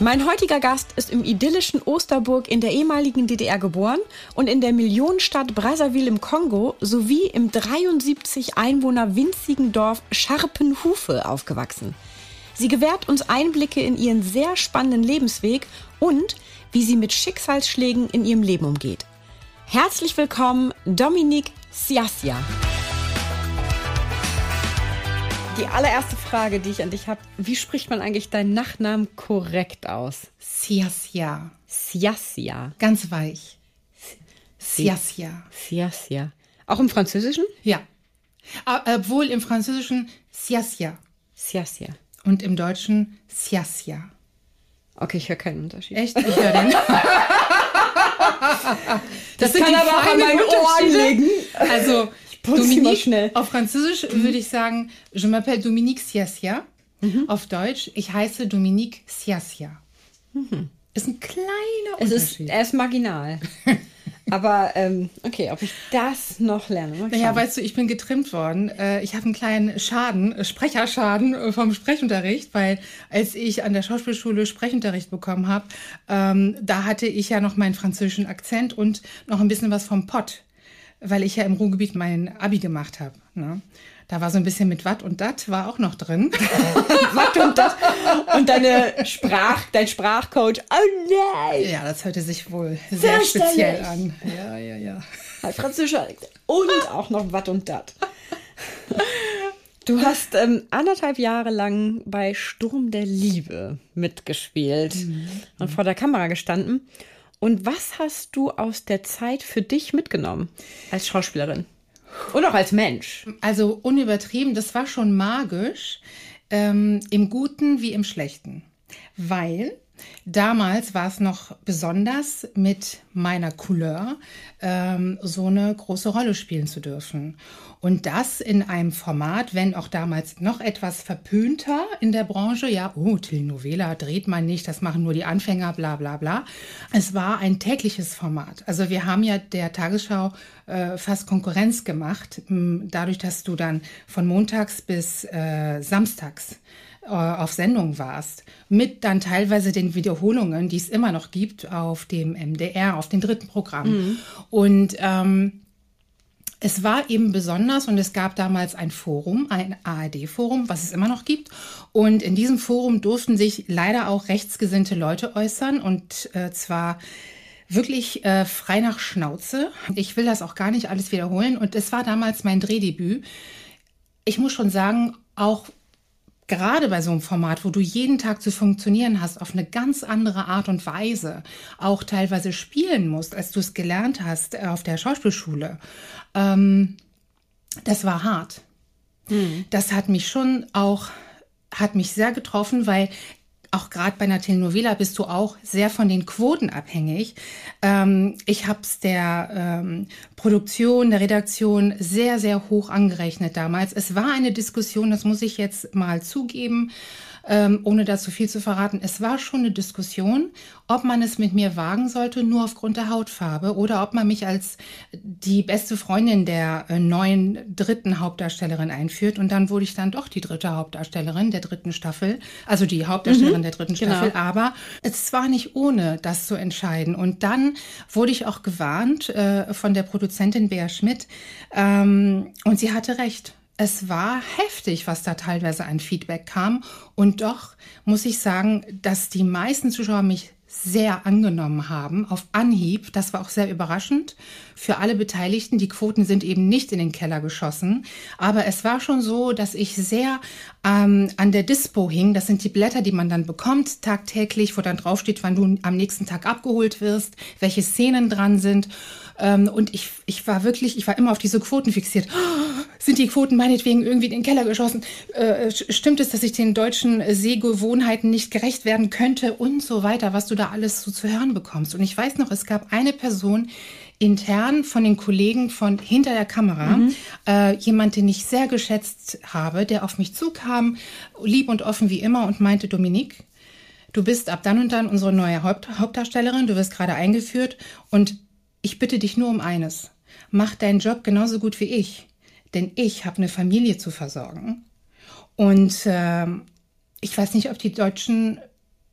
Mein heutiger Gast ist im idyllischen Osterburg in der ehemaligen DDR geboren und in der Millionenstadt Brazzaville im Kongo sowie im 73 Einwohner winzigen Dorf Scharpenhufe aufgewachsen. Sie gewährt uns Einblicke in ihren sehr spannenden Lebensweg und wie sie mit Schicksalsschlägen in ihrem Leben umgeht. Herzlich willkommen, Dominique Siasia. Die allererste Frage, die ich an dich habe, wie spricht man eigentlich deinen Nachnamen korrekt aus? Siasia. Siasia. Ganz weich. Siasia. Siasia. Auch im Französischen? Ja. Obwohl im Französischen Siasia. Siasia. Und im Deutschen Siasia. Okay, ich höre keinen Unterschied. Echt? Ich höre den. das, das kann aber auch an meinen Ohren liegen. Also, Dominique, schnell. Auf Französisch mhm. würde ich sagen, je m'appelle Dominique Siasia. Mhm. Auf Deutsch, ich heiße Dominique Siasia. Mhm. Ist ein kleiner es Unterschied. Ist, er ist marginal. Aber ähm, okay, ob ich das noch lerne. Naja, weißt du, ich bin getrimmt worden. Äh, ich habe einen kleinen Schaden, äh, Sprecherschaden äh, vom Sprechunterricht, weil als ich an der Schauspielschule Sprechunterricht bekommen habe, ähm, da hatte ich ja noch meinen französischen Akzent und noch ein bisschen was vom Pott weil ich ja im Ruhrgebiet mein Abi gemacht habe. Ne? Da war so ein bisschen mit Watt und Dat war auch noch drin. Watt und Dat. Und deine Sprach, dein Sprachcoach, oh nein. Ja, das hörte sich wohl sehr speziell an. Ja, ja, ja. Französischer und auch noch Watt und Dat. Du hast ähm, anderthalb Jahre lang bei Sturm der Liebe mitgespielt mhm. und vor der Kamera gestanden. Und was hast du aus der Zeit für dich mitgenommen als Schauspielerin? Und auch als Mensch? Also unübertrieben, das war schon magisch, ähm, im Guten wie im Schlechten. Weil Damals war es noch besonders, mit meiner Couleur ähm, so eine große Rolle spielen zu dürfen. Und das in einem Format, wenn auch damals noch etwas verpönter in der Branche, ja, oh, Telenovela dreht man nicht, das machen nur die Anfänger, bla bla bla. Es war ein tägliches Format. Also wir haben ja der Tagesschau äh, fast Konkurrenz gemacht, dadurch, dass du dann von montags bis äh, samstags auf Sendung warst, mit dann teilweise den Wiederholungen, die es immer noch gibt auf dem MDR, auf dem dritten Programm. Mhm. Und ähm, es war eben besonders und es gab damals ein Forum, ein ARD-Forum, was es immer noch gibt. Und in diesem Forum durften sich leider auch rechtsgesinnte Leute äußern und äh, zwar wirklich äh, frei nach Schnauze. Ich will das auch gar nicht alles wiederholen. Und es war damals mein Drehdebüt. Ich muss schon sagen, auch gerade bei so einem Format, wo du jeden Tag zu funktionieren hast, auf eine ganz andere Art und Weise, auch teilweise spielen musst, als du es gelernt hast äh, auf der Schauspielschule, ähm, das war hart. Mhm. Das hat mich schon auch, hat mich sehr getroffen, weil auch gerade bei einer Telenovela bist du auch sehr von den Quoten abhängig. Ähm, ich habe es der ähm, Produktion, der Redaktion sehr, sehr hoch angerechnet damals. Es war eine Diskussion, das muss ich jetzt mal zugeben ähm, ohne da zu viel zu verraten. Es war schon eine Diskussion, ob man es mit mir wagen sollte, nur aufgrund der Hautfarbe oder ob man mich als die beste Freundin der äh, neuen dritten Hauptdarstellerin einführt. Und dann wurde ich dann doch die dritte Hauptdarstellerin der dritten Staffel, also die Hauptdarstellerin mhm, der dritten genau. Staffel. Genau. Aber es war nicht ohne, das zu entscheiden. Und dann wurde ich auch gewarnt äh, von der Produzentin Bea Schmidt. Ähm, und sie hatte recht es war heftig, was da teilweise an Feedback kam. Und doch muss ich sagen, dass die meisten Zuschauer mich sehr angenommen haben auf Anhieb. Das war auch sehr überraschend für alle Beteiligten. Die Quoten sind eben nicht in den Keller geschossen. Aber es war schon so, dass ich sehr ähm, an der Dispo hing. Das sind die Blätter, die man dann bekommt tagtäglich, wo dann draufsteht, wann du am nächsten Tag abgeholt wirst, welche Szenen dran sind. Ähm, und ich, ich war wirklich, ich war immer auf diese Quoten fixiert. Oh, sind die Quoten meinetwegen irgendwie in den Keller geschossen? Äh, stimmt es, dass ich den deutschen Sehgewohnheiten nicht gerecht werden könnte und so weiter, was du da alles so zu hören bekommst. Und ich weiß noch, es gab eine Person, intern von den Kollegen von hinter der Kamera mhm. äh, jemand, den ich sehr geschätzt habe, der auf mich zukam, lieb und offen wie immer und meinte, Dominique, du bist ab dann und dann unsere neue Haupt Hauptdarstellerin, du wirst gerade eingeführt und ich bitte dich nur um eines. Mach deinen Job genauso gut wie ich, denn ich habe eine Familie zu versorgen. Und äh, ich weiß nicht, ob die Deutschen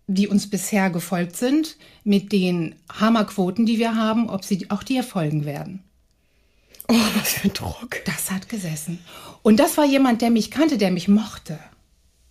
die uns bisher gefolgt sind, mit den Hammerquoten, die wir haben, ob sie auch dir folgen werden. Oh, was für ein Druck. Das hat gesessen. Und das war jemand, der mich kannte, der mich mochte.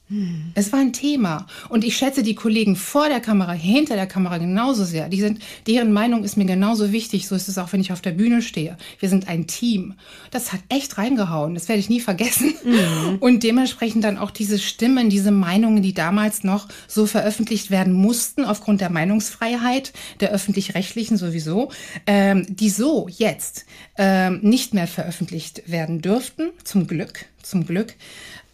Hm. Es war ein Thema. Und ich schätze die Kollegen vor der Kamera, hinter der Kamera genauso sehr. Die sind, deren Meinung ist mir genauso wichtig. So ist es auch, wenn ich auf der Bühne stehe. Wir sind ein Team. Das hat echt reingehauen. Das werde ich nie vergessen. Mhm. Und dementsprechend dann auch diese Stimmen, diese Meinungen, die damals noch so veröffentlicht werden mussten, aufgrund der Meinungsfreiheit, der öffentlich-rechtlichen sowieso, ähm, die so jetzt ähm, nicht mehr veröffentlicht werden dürften. Zum Glück. Zum Glück.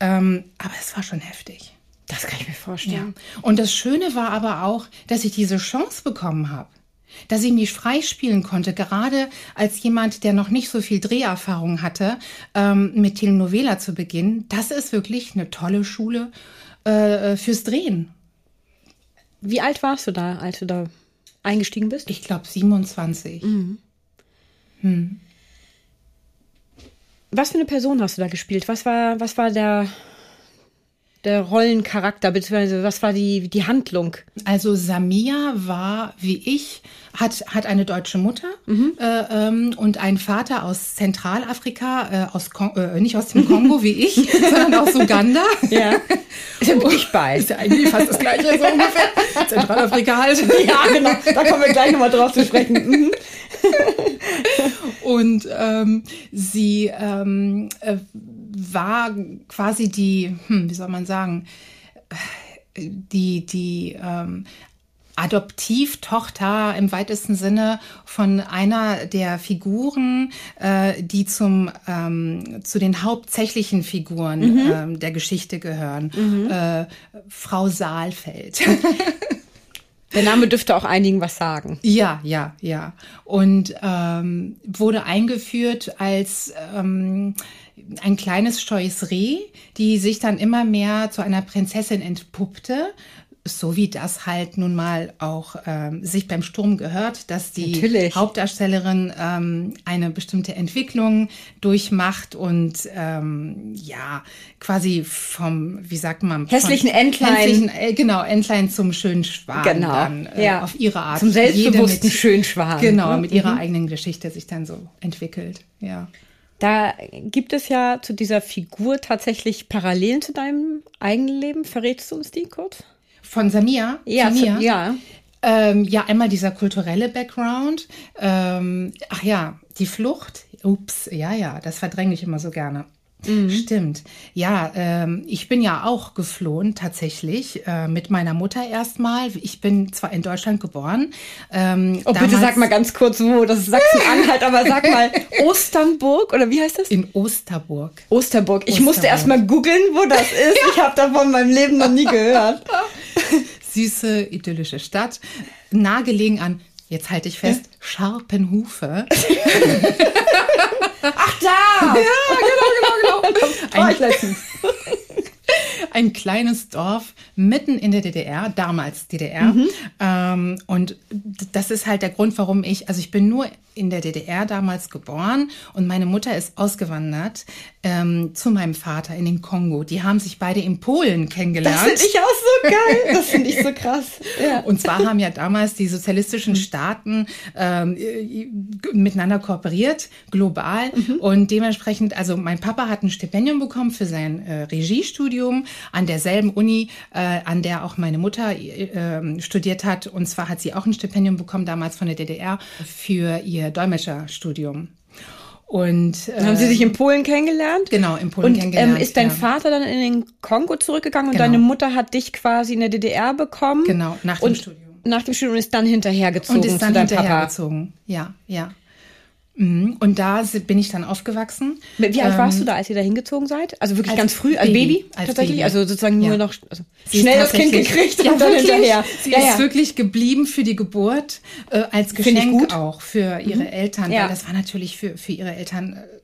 Ähm, aber es war schon heftig. Das kann ich mir vorstellen. Ja. Und das Schöne war aber auch, dass ich diese Chance bekommen habe. Dass ich mich freispielen konnte, gerade als jemand, der noch nicht so viel Dreherfahrung hatte, ähm, mit Telenovela zu beginnen. Das ist wirklich eine tolle Schule äh, fürs Drehen. Wie alt warst du da, als du da eingestiegen bist? Ich glaube 27. Mhm. Hm. Was für eine Person hast du da gespielt? Was war, was war der, der Rollencharakter, beziehungsweise was war die, die Handlung? Also Samia war, wie ich, hat, hat eine deutsche Mutter mhm. äh, ähm, und einen Vater aus Zentralafrika, äh, aus Kon äh, nicht aus dem Kongo wie ich, sondern aus Uganda. Ja. Ja wirklich bei. Ist ja eigentlich fast das gleiche so ungefähr. Zentralafrika halt. Ja, genau. Da kommen wir gleich nochmal drauf zu sprechen. Mhm. und ähm, sie ähm, äh, war quasi die, hm, wie soll man sagen, die, die ähm, Adoptivtochter im weitesten Sinne von einer der Figuren, äh, die zum ähm, zu den hauptsächlichen Figuren mhm. ähm, der Geschichte gehören. Mhm. Äh, Frau Saalfeld. Der Name dürfte auch einigen was sagen. Ja, ja, ja. Und ähm, wurde eingeführt als ähm, ein kleines scheues Reh, die sich dann immer mehr zu einer Prinzessin entpuppte so wie das halt nun mal auch ähm, sich beim Sturm gehört, dass die Natürlich. Hauptdarstellerin ähm, eine bestimmte Entwicklung durchmacht und ähm, ja, quasi vom, wie sagt man, hässlichen Entlein. Hässlichen, äh, genau, Entlein zum schönen Schwan genau. dann äh, ja. auf ihre Art. Zum selbstbewussten mit, schönen Schwan. Genau, ne? mit ihrer mhm. eigenen Geschichte sich dann so entwickelt, ja. Da gibt es ja zu dieser Figur tatsächlich Parallelen zu deinem eigenen Leben. Verrätst du uns die kurz? Von Samia? Ja, Samia? ja. Ähm, ja, einmal dieser kulturelle Background. Ähm, ach ja, die Flucht. Ups, ja, ja, das verdränge ich immer so gerne. Mhm. Stimmt. Ja, ähm, ich bin ja auch geflohen tatsächlich äh, mit meiner Mutter erstmal. Ich bin zwar in Deutschland geboren. Ähm, oh, bitte sag mal ganz kurz, wo. Das ist Sachsen-Anhalt, aber sag mal Osternburg oder wie heißt das? In Osterburg. Osterburg. Ich Osterburg. musste erst mal googeln, wo das ist. ja. Ich habe davon in meinem Leben noch nie gehört. Süße, idyllische Stadt. Nahegelegen an jetzt halte ich fest, ja. Scharpenhufe. Ach da! Ja, genau, genau, genau. Ein, ein kleines Dorf mitten in der DDR, damals DDR. Mhm. Ähm, und das ist halt der Grund, warum ich, also ich bin nur in der DDR damals geboren und meine Mutter ist ausgewandert ähm, zu meinem Vater in den Kongo. Die haben sich beide in Polen kennengelernt. Das finde ich auch so geil. Das finde ich so krass. Ja. Und zwar haben ja damals die sozialistischen Staaten ähm, miteinander kooperiert, global. Mhm. Und dementsprechend, also mein Papa hat ein Stipendium bekommen für sein äh, Regiestudium an derselben Uni, äh, an der auch meine Mutter äh, studiert hat. Und zwar hat sie auch ein Stipendium bekommen, damals von der DDR, für ihr Dolmetscherstudium. Und äh, haben Sie sich in Polen kennengelernt? Genau, in Polen und, kennengelernt. Ähm, ist dein ja. Vater dann in den Kongo zurückgegangen genau. und deine Mutter hat dich quasi in der DDR bekommen? Genau, nach dem Studium. Nach dem Studium ist dann hinterhergezogen und ist dann hinterhergezogen. Ja, ja. Mhm. Und da bin ich dann aufgewachsen. Wie alt Ähm, warst du da, als ihr da hingezogen seid? Also wirklich als ganz früh, als Baby, Baby, als tatsächlich? Baby. Also sozusagen nur Ja. noch also schnell das Kind gekriegt ja, und dann wirklich. hinterher. Sie ja, ist wirklich geblieben für die Geburt, äh, als Geschenk. Mhm. auch für ihre Eltern. Ja. Weil das war natürlich für, für ihre Eltern äh,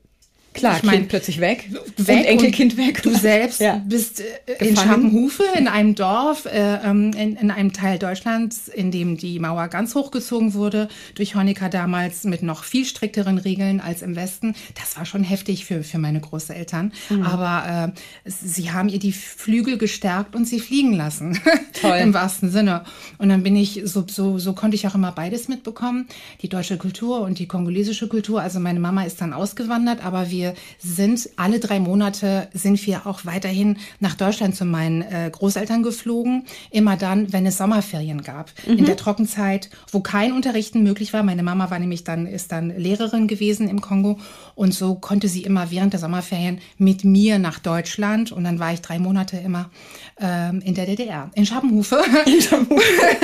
Klar, ich mein, Kind plötzlich weg, weg und Enkelkind weg. Du selbst Ja. bist äh, in Gefangen. Scharpenhufe, in einem Dorf, äh, ähm, in, in einem Teil Deutschlands, in dem die Mauer ganz hochgezogen wurde, durch Honecker damals mit noch viel strikteren Regeln als im Westen. Das war schon heftig für, für meine Großeltern. Mhm. Aber äh, sie haben ihr die Flügel gestärkt und sie fliegen lassen. Toll. Im wahrsten Sinne. Und dann bin ich, so, so, so konnte ich auch immer beides mitbekommen. Die deutsche Kultur und die kongolesische Kultur. Also meine Mama ist dann ausgewandert, aber wir sind alle drei Monate sind wir auch weiterhin nach Deutschland zu meinen äh, Großeltern geflogen. Immer dann, wenn es Sommerferien gab. In der Trockenzeit, wo kein Unterrichten möglich war. Meine Mama war nämlich dann, ist dann Lehrerin gewesen im Kongo. Und so konnte sie immer während der Sommerferien mit mir nach Deutschland. Und dann war ich drei Monate immer ähm, in der DDR, in Schappenhufe.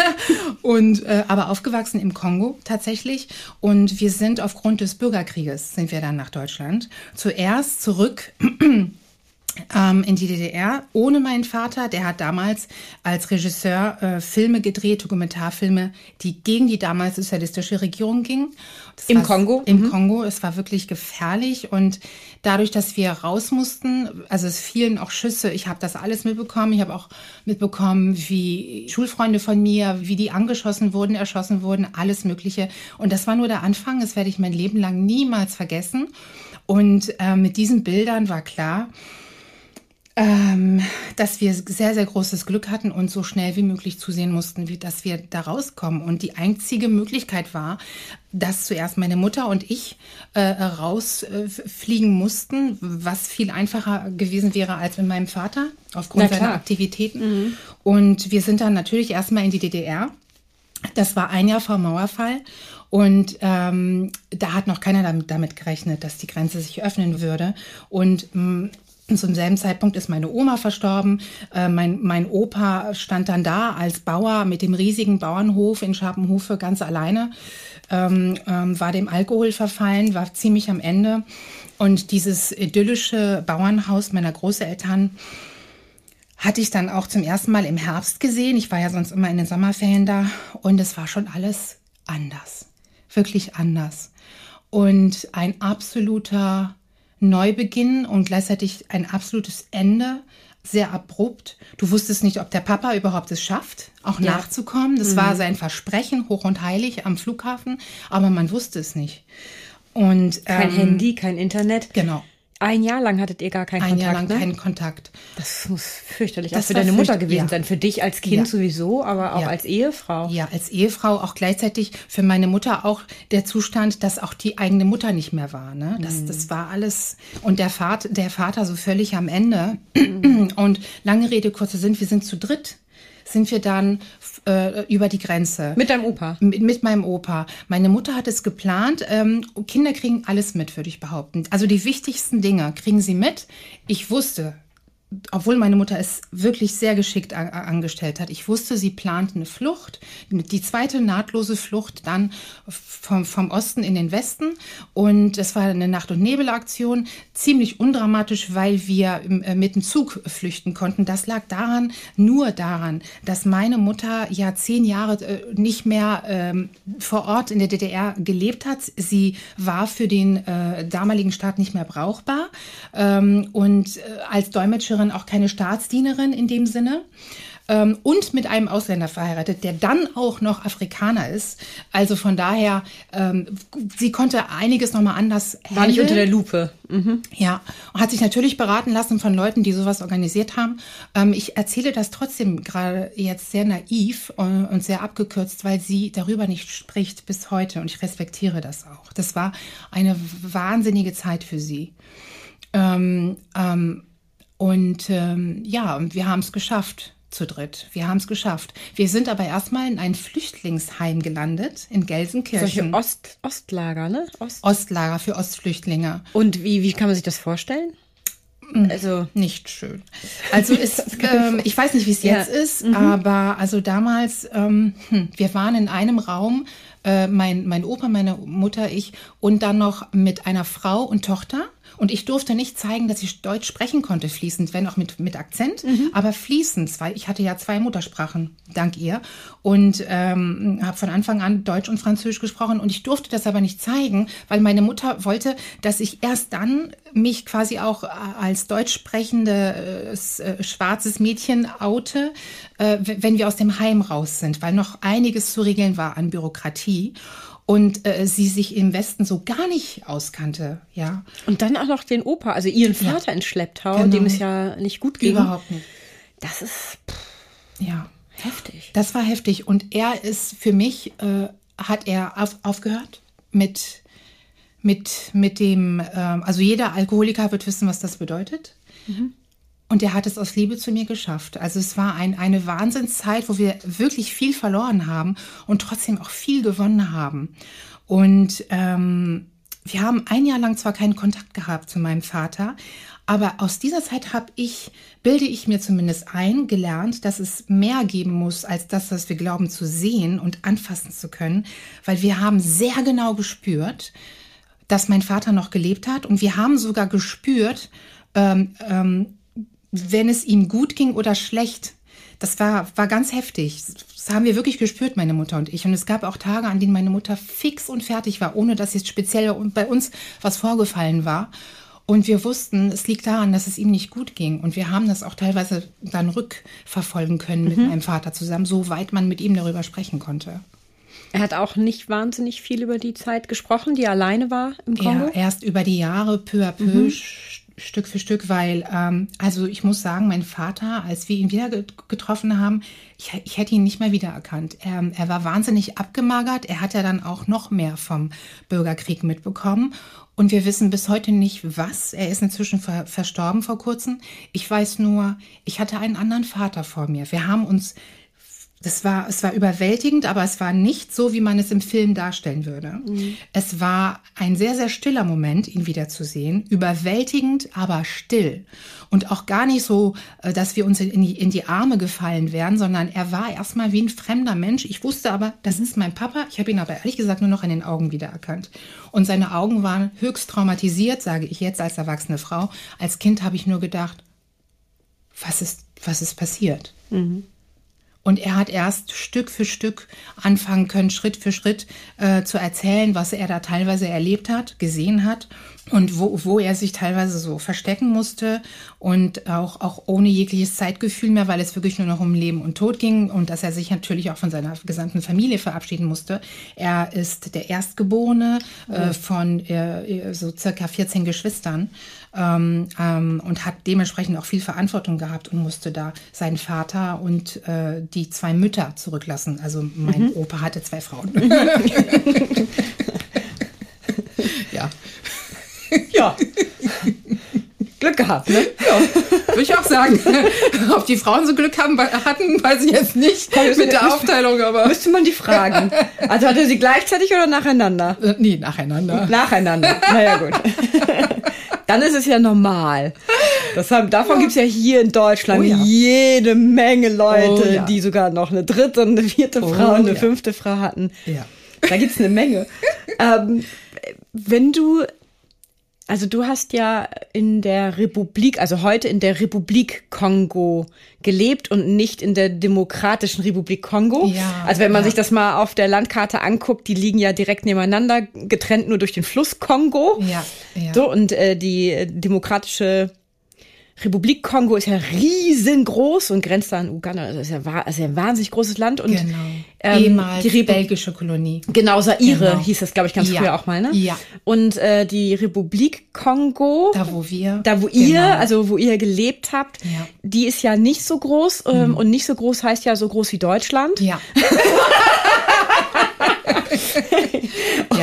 und äh, aber aufgewachsen im Kongo tatsächlich. Und wir sind aufgrund des Bürgerkrieges sind wir dann nach Deutschland. Zuerst zurück in die DDR ohne meinen Vater. Der hat damals als Regisseur äh, Filme gedreht, Dokumentarfilme, die gegen die damals sozialistische Regierung gingen. Das Im Kongo? Im Kongo. Es war wirklich gefährlich und dadurch, dass wir raus mussten, also es fielen auch Schüsse. Ich habe das alles mitbekommen. Ich habe auch mitbekommen, wie Schulfreunde von mir, wie die angeschossen wurden, erschossen wurden, alles Mögliche. Und das war nur der Anfang. Das werde ich mein Leben lang niemals vergessen. Und äh, mit diesen Bildern war klar, ähm, dass wir sehr, sehr großes Glück hatten und so schnell wie möglich zusehen mussten, wie, dass wir da rauskommen. Und die einzige Möglichkeit war, dass zuerst meine Mutter und ich äh, rausfliegen äh, mussten, was viel einfacher gewesen wäre als mit meinem Vater aufgrund seiner Aktivitäten. Und wir sind dann natürlich erstmal in die DDR. Das war ein Jahr vor Mauerfall. Und ähm, da hat noch keiner damit, damit gerechnet, dass die Grenze sich öffnen würde. Und mh, zum selben Zeitpunkt ist meine Oma verstorben. Äh, mein, mein Opa stand dann da als Bauer mit dem riesigen Bauernhof in Scharpenhufe ganz alleine. Ähm, ähm, war dem Alkohol verfallen, war ziemlich am Ende. Und dieses idyllische Bauernhaus meiner Großeltern hatte ich dann auch zum ersten Mal im Herbst gesehen. Ich war ja sonst immer in den Sommerferien da und es war schon alles anders. Wirklich anders. Und ein absoluter Neubeginn und gleichzeitig ein absolutes Ende. Sehr abrupt. Du wusstest nicht, ob der Papa überhaupt es schafft, auch Ja. nachzukommen. Das war sein Versprechen, hoch und heilig am Flughafen, aber man wusste es nicht. Und Kein ähm, Handy, kein Internet. Genau. Ein Jahr lang hattet ihr gar keinen Ein Kontakt, Jahr lang ne? keinen Kontakt. Das muss fürchterlich Das auch für deine Mutter gewesen ja. sein. Für dich als Kind Ja. sowieso, aber auch Ja. als Ehefrau. Ja, als Ehefrau auch gleichzeitig für meine Mutter auch der Zustand, dass auch die eigene Mutter nicht mehr war. Ne? Das, das war alles. Und der Vater, der Vater so völlig am Ende. Und lange Rede, kurzer Sinn, wir sind zu dritt, sind wir dann äh, über die Grenze. Mit deinem Opa. Mit, mit meinem Opa. Meine Mutter hat es geplant. Ähm, Kinder kriegen alles mit, würde ich behaupten. Also die wichtigsten Dinge kriegen sie mit. Ich wusste, obwohl meine Mutter es wirklich sehr geschickt angestellt hat. Ich wusste, sie plant eine Flucht, die zweite nahtlose Flucht dann vom, vom Osten in den Westen. Und es war eine Nacht- und Nebelaktion, ziemlich undramatisch, weil wir äh, mit dem Zug flüchten konnten. Das lag daran, nur daran, dass meine Mutter ja zehn Jahre äh, nicht mehr ähm, vor Ort in der DDR gelebt hat. Sie war für den äh, damaligen Staat nicht mehr brauchbar ähm, und als Dolmetscherin auch keine Staatsdienerin in dem Sinne. Ähm, und mit einem Ausländer verheiratet, der dann auch noch Afrikaner ist. Also von daher, ähm, sie konnte einiges nochmal anders War nicht handeln. unter der Lupe. Ja, und hat sich natürlich beraten lassen von Leuten, die sowas organisiert haben. Ähm, ich erzähle das trotzdem gerade jetzt sehr naiv und, und sehr abgekürzt, weil sie darüber nicht spricht bis heute und ich respektiere das auch. Das war eine wahnsinnige Zeit für sie. Ähm, ähm, und ähm, ja, und wir haben es geschafft zu dritt. Wir haben es geschafft. Wir sind aber erstmal in ein Flüchtlingsheim gelandet in Solche Gelsenkirchen. Ost, Ostlager, ne? Ost. Ostlager für Ostflüchtlinge. Und wie, wie kann man sich das vorstellen? Also, Nicht schön. Also ist, ähm, ich weiß nicht, wie es Ja. jetzt ist, aber also damals, ähm, hm, wir waren in einem Raum Äh, mein, mein Opa, meine Mutter, ich und dann noch mit einer Frau und Tochter. Und ich durfte nicht zeigen, dass ich Deutsch sprechen konnte, fließend, wenn auch mit, mit Akzent, mhm. aber fließend, weil ich hatte ja zwei Muttersprachen, dank ihr. Und ähm, habe von Anfang an Deutsch und Französisch gesprochen. Und ich durfte das aber nicht zeigen, weil meine Mutter wollte, dass ich erst dann mich quasi auch als deutsch sprechende äh, äh schwarzes Mädchen oute, äh, wenn wir aus dem Heim raus sind, weil noch einiges zu regeln war an Bürokratie und äh, sie sich im Westen so gar nicht auskannte, ja. Und dann auch noch den Opa, also ihren Vater ja. in Schlepptau, genau. dem es ja nicht gut ging. Überhaupt nicht. Das ist pff, ja heftig. Das war heftig und er ist für mich äh, hat er auf, aufgehört mit mit mit dem ähm, also jeder Alkoholiker wird wissen, was das bedeutet. Mhm. Und er hat es aus Liebe zu mir geschafft. Also es war ein, eine Wahnsinnszeit, wo wir wirklich viel verloren haben und trotzdem auch viel gewonnen haben. Und ähm, wir haben ein Jahr lang zwar keinen Kontakt gehabt zu meinem Vater, aber aus dieser Zeit habe ich, bilde ich mir zumindest ein, gelernt, dass es mehr geben muss als das, was wir glauben zu sehen und anfassen zu können, weil wir haben sehr genau gespürt, dass mein Vater noch gelebt hat und wir haben sogar gespürt, ähm, ähm, wenn es ihm gut ging oder schlecht. Das war, war ganz heftig. Das haben wir wirklich gespürt, meine Mutter und ich. Und es gab auch Tage, an denen meine Mutter fix und fertig war, ohne dass jetzt speziell bei uns was vorgefallen war. Und wir wussten, es liegt daran, dass es ihm nicht gut ging. Und wir haben das auch teilweise dann rückverfolgen können mit mhm. meinem Vater zusammen, so weit man mit ihm darüber sprechen konnte. Er hat auch nicht wahnsinnig viel über die Zeit gesprochen, die er alleine war im Kongo? Ja, erst über die Jahre, peu à peu, mhm. Stück für Stück, weil, ähm, also ich muss sagen, mein Vater, als wir ihn wieder getroffen haben, ich, ich hätte ihn nicht mehr wiedererkannt. Er, er war wahnsinnig abgemagert. Er hat ja dann auch noch mehr vom Bürgerkrieg mitbekommen. Und wir wissen bis heute nicht, was. Er ist inzwischen ver verstorben vor kurzem. Ich weiß nur, ich hatte einen anderen Vater vor mir. Wir haben uns das war, es war überwältigend, aber es war nicht so, wie man es im Film darstellen würde. Mhm. Es war ein sehr, sehr stiller Moment, ihn wiederzusehen. Überwältigend, aber still. Und auch gar nicht so, äh, dass wir uns in die, in die Arme gefallen wären, sondern er war erstmal wie ein fremder Mensch. Ich wusste aber, das ist mein Papa. Ich habe ihn aber ehrlich gesagt nur noch in den Augen wiedererkannt. Und seine Augen waren höchst traumatisiert, sage ich jetzt als erwachsene Frau. Als Kind habe ich nur gedacht, was ist, was ist passiert? Mhm. Und er hat erst Stück für Stück anfangen können, Schritt für Schritt äh, zu erzählen, was er da teilweise erlebt hat, gesehen hat und wo, wo er sich teilweise so verstecken musste und auch, auch ohne jegliches Zeitgefühl mehr, weil es wirklich nur noch um Leben und Tod ging und dass er sich natürlich auch von seiner gesamten Familie verabschieden musste. Er ist der Erstgeborene äh, von äh, so circa 14 Geschwistern ähm, ähm, und hat dementsprechend auch viel Verantwortung gehabt und musste da seinen Vater und äh, die zwei Mütter zurücklassen. Also mein mhm. Opa hatte zwei Frauen. ja. Ja. Glück gehabt, ne? Ja, würde ich auch sagen. Ob die Frauen so Glück haben, hatten, weiß ich jetzt nicht mit der Aufteilung, aber. Müsste man die fragen. Also hatte sie gleichzeitig oder nacheinander? Äh, nee, nacheinander. Nacheinander. Naja, gut dann ist es ja normal. Das haben, davon ja. gibt es ja hier in Deutschland oh, ja. jede Menge Leute, oh, ja. die sogar noch eine dritte und eine vierte oh, Frau und eine fünfte Frau hatten. Ja. Da gibt es eine Menge. ähm, wenn du also du hast ja in der Republik, also heute in der Republik Kongo gelebt und nicht in der Demokratischen Republik Kongo. Ja, also wenn man ja. sich das mal auf der Landkarte anguckt, die liegen ja direkt nebeneinander, getrennt nur durch den Fluss Kongo. Ja, ja. So und äh, die Demokratische Republik Kongo ist ja riesengroß und grenzt an Uganda. Das ist ja, ist ja ein wahnsinnig großes Land. Und, genau. Ähm, Ehemals die belgische Kolonie. Genau, Saire genau. hieß das, glaube ich, ganz ja. früher auch mal. Ne? Ja. Und äh, die Republik Kongo. Da, wo wir. Da, wo genau. ihr, also wo ihr gelebt habt, ja. die ist ja nicht so groß. Ähm, mhm. Und nicht so groß heißt ja so groß wie Deutschland. Ja.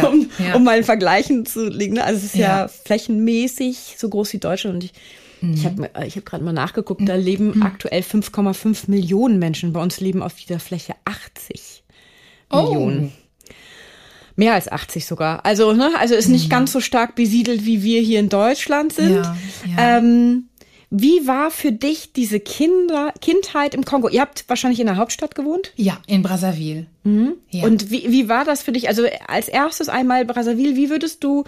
um, ja, um mal in Vergleichen zu legen. Ne? Also es ist ja. ja flächenmäßig so groß wie Deutschland. Und ich Mhm. Ich habe ich hab gerade mal nachgeguckt, da leben mhm. aktuell 5,5 Millionen Menschen. Bei uns leben auf dieser Fläche 80 oh. Millionen. Mehr als 80 sogar. Also, ne, also ist nicht mhm. ganz so stark besiedelt, wie wir hier in Deutschland sind. Ja, ja. Ähm, Wie war für dich diese Kinder, Kindheit im Kongo? Ihr habt wahrscheinlich in der Hauptstadt gewohnt? Ja, in Brazzaville. Mhm. Ja. Und wie, wie war das für dich? Also als erstes einmal Brazzaville, wie würdest du,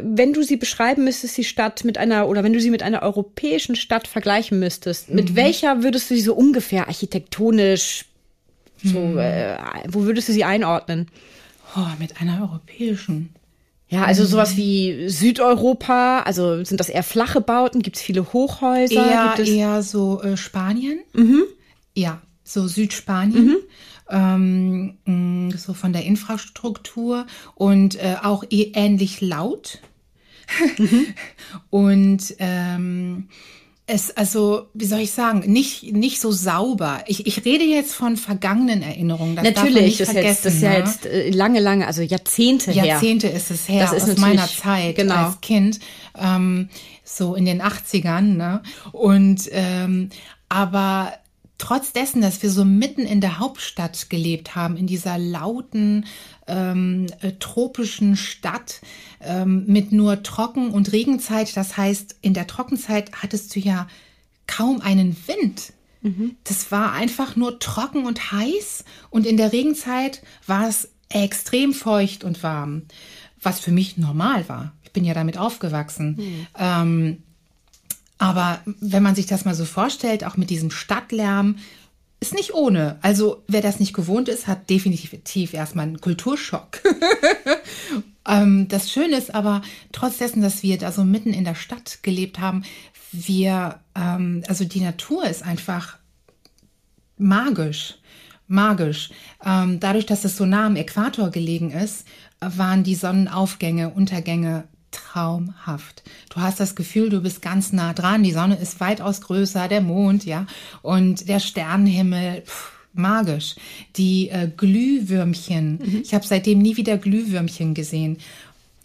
wenn du sie beschreiben müsstest, die Stadt mit einer, oder wenn du sie mit einer europäischen Stadt vergleichen müsstest, mhm. mit welcher würdest du sie so ungefähr architektonisch, so, mhm. äh, wo würdest du sie einordnen? Oh, mit einer europäischen. Ja, also sowas wie Südeuropa, also sind das eher flache Bauten? Gibt es viele Hochhäuser? Eher, eher so äh, Spanien. Mhm. Ja, so Südspanien. Ähm, mm, so von der Infrastruktur und äh, auch eh ähnlich laut. Mhm. und ähm, es, also, wie soll ich sagen, nicht, nicht so sauber. Ich, ich rede jetzt von vergangenen Erinnerungen. Das Natürlich, das, jetzt, das ist ja ne? jetzt äh, lange, lange, also Jahrzehnte her. Jahrzehnte ist es her, das ist aus meiner Zeit genau. als Kind, ähm, so in den 80ern. Ne? Und ähm, aber trotz dessen, dass wir so mitten in der Hauptstadt gelebt haben, in dieser lauten, ähm, äh, tropischen Stadt ähm, mit nur Trocken- und Regenzeit, das heißt, in der Trockenzeit hattest du ja kaum einen Wind. Mhm. Das war einfach nur trocken und heiß und in der Regenzeit war es extrem feucht und warm, was für mich normal war. Ich bin ja damit aufgewachsen. Mhm. Ähm, aber wenn man sich das mal so vorstellt, auch mit diesem Stadtlärm, ist nicht ohne. Also wer das nicht gewohnt ist, hat definitiv erstmal einen Kulturschock. ähm, das Schöne ist aber, trotz dessen, dass wir da so mitten in der Stadt gelebt haben, wir, ähm, also die Natur ist einfach magisch. Magisch. Ähm, dadurch, dass es so nah am Äquator gelegen ist, waren die Sonnenaufgänge, Untergänge traumhaft. Du hast das Gefühl, du bist ganz nah dran. Die Sonne ist weitaus größer, der Mond, ja, und der Sternenhimmel. Pff, magisch. Die äh, Glühwürmchen. Mhm. Ich habe seitdem nie wieder Glühwürmchen gesehen.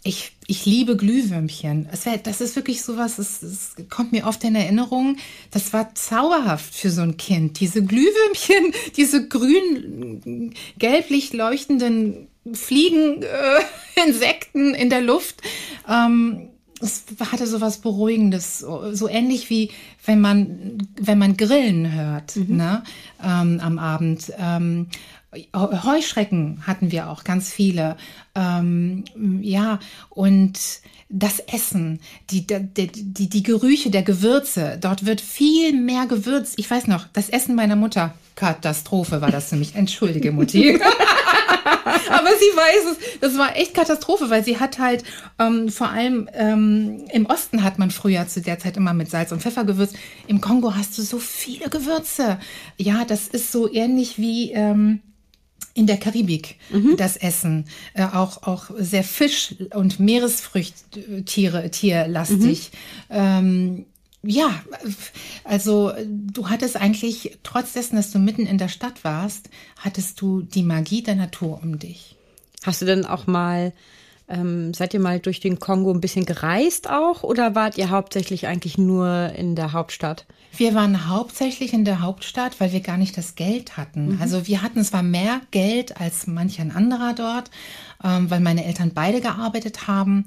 Ich, ich liebe Glühwürmchen. Es wär, das ist wirklich sowas, es, es kommt mir oft in Erinnerung. Das war zauberhaft für so ein Kind. Diese Glühwürmchen, diese grün, gelblich leuchtenden Fliegen, äh, Insekten in der Luft. Ähm, es hatte so was Beruhigendes, so ähnlich wie wenn man, wenn man Grillen hört mhm. ne, ähm, am Abend. Ähm, Heuschrecken hatten wir auch ganz viele. Ähm, ja, und das Essen, die, die, die, die Gerüche der Gewürze, dort wird viel mehr gewürzt. Ich weiß noch, das Essen meiner Mutter, Katastrophe war das für mich. Entschuldige, Mutti. Aber sie weiß es, das war echt Katastrophe, weil sie hat halt ähm, vor allem ähm, im Osten hat man früher zu der Zeit immer mit Salz und Pfeffer gewürzt. Im Kongo hast du so viele Gewürze. Ja, das ist so ähnlich wie ähm, in der Karibik mhm. das Essen. Äh, auch, auch sehr Fisch- und Meeresfrüchttiere, tierlastig. Mhm. Ähm, ja, also du hattest eigentlich, trotz dessen, dass du mitten in der Stadt warst, hattest du die Magie der Natur um dich. Hast du denn auch mal, ähm, seid ihr mal durch den Kongo ein bisschen gereist auch oder wart ihr hauptsächlich eigentlich nur in der Hauptstadt? Wir waren hauptsächlich in der Hauptstadt, weil wir gar nicht das Geld hatten. Mhm. Also wir hatten zwar mehr Geld als manch ein anderer dort, ähm, weil meine Eltern beide gearbeitet haben,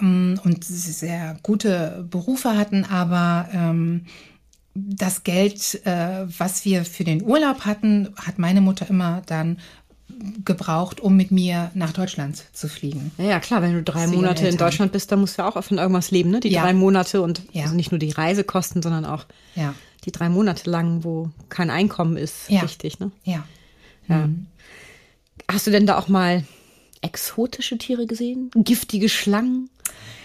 und sehr gute Berufe hatten, aber ähm, das Geld, äh, was wir für den Urlaub hatten, hat meine Mutter immer dann gebraucht, um mit mir nach Deutschland zu fliegen. Ja, klar, wenn du drei Monate in Deutschland bist, dann musst du ja auch von irgendwas leben, ne? Die ja. drei Monate und ja. also nicht nur die Reisekosten, sondern auch ja. die drei Monate lang, wo kein Einkommen ist, ja. wichtig, ne? Ja. ja. Mhm. Hast du denn da auch mal exotische Tiere gesehen? Giftige Schlangen?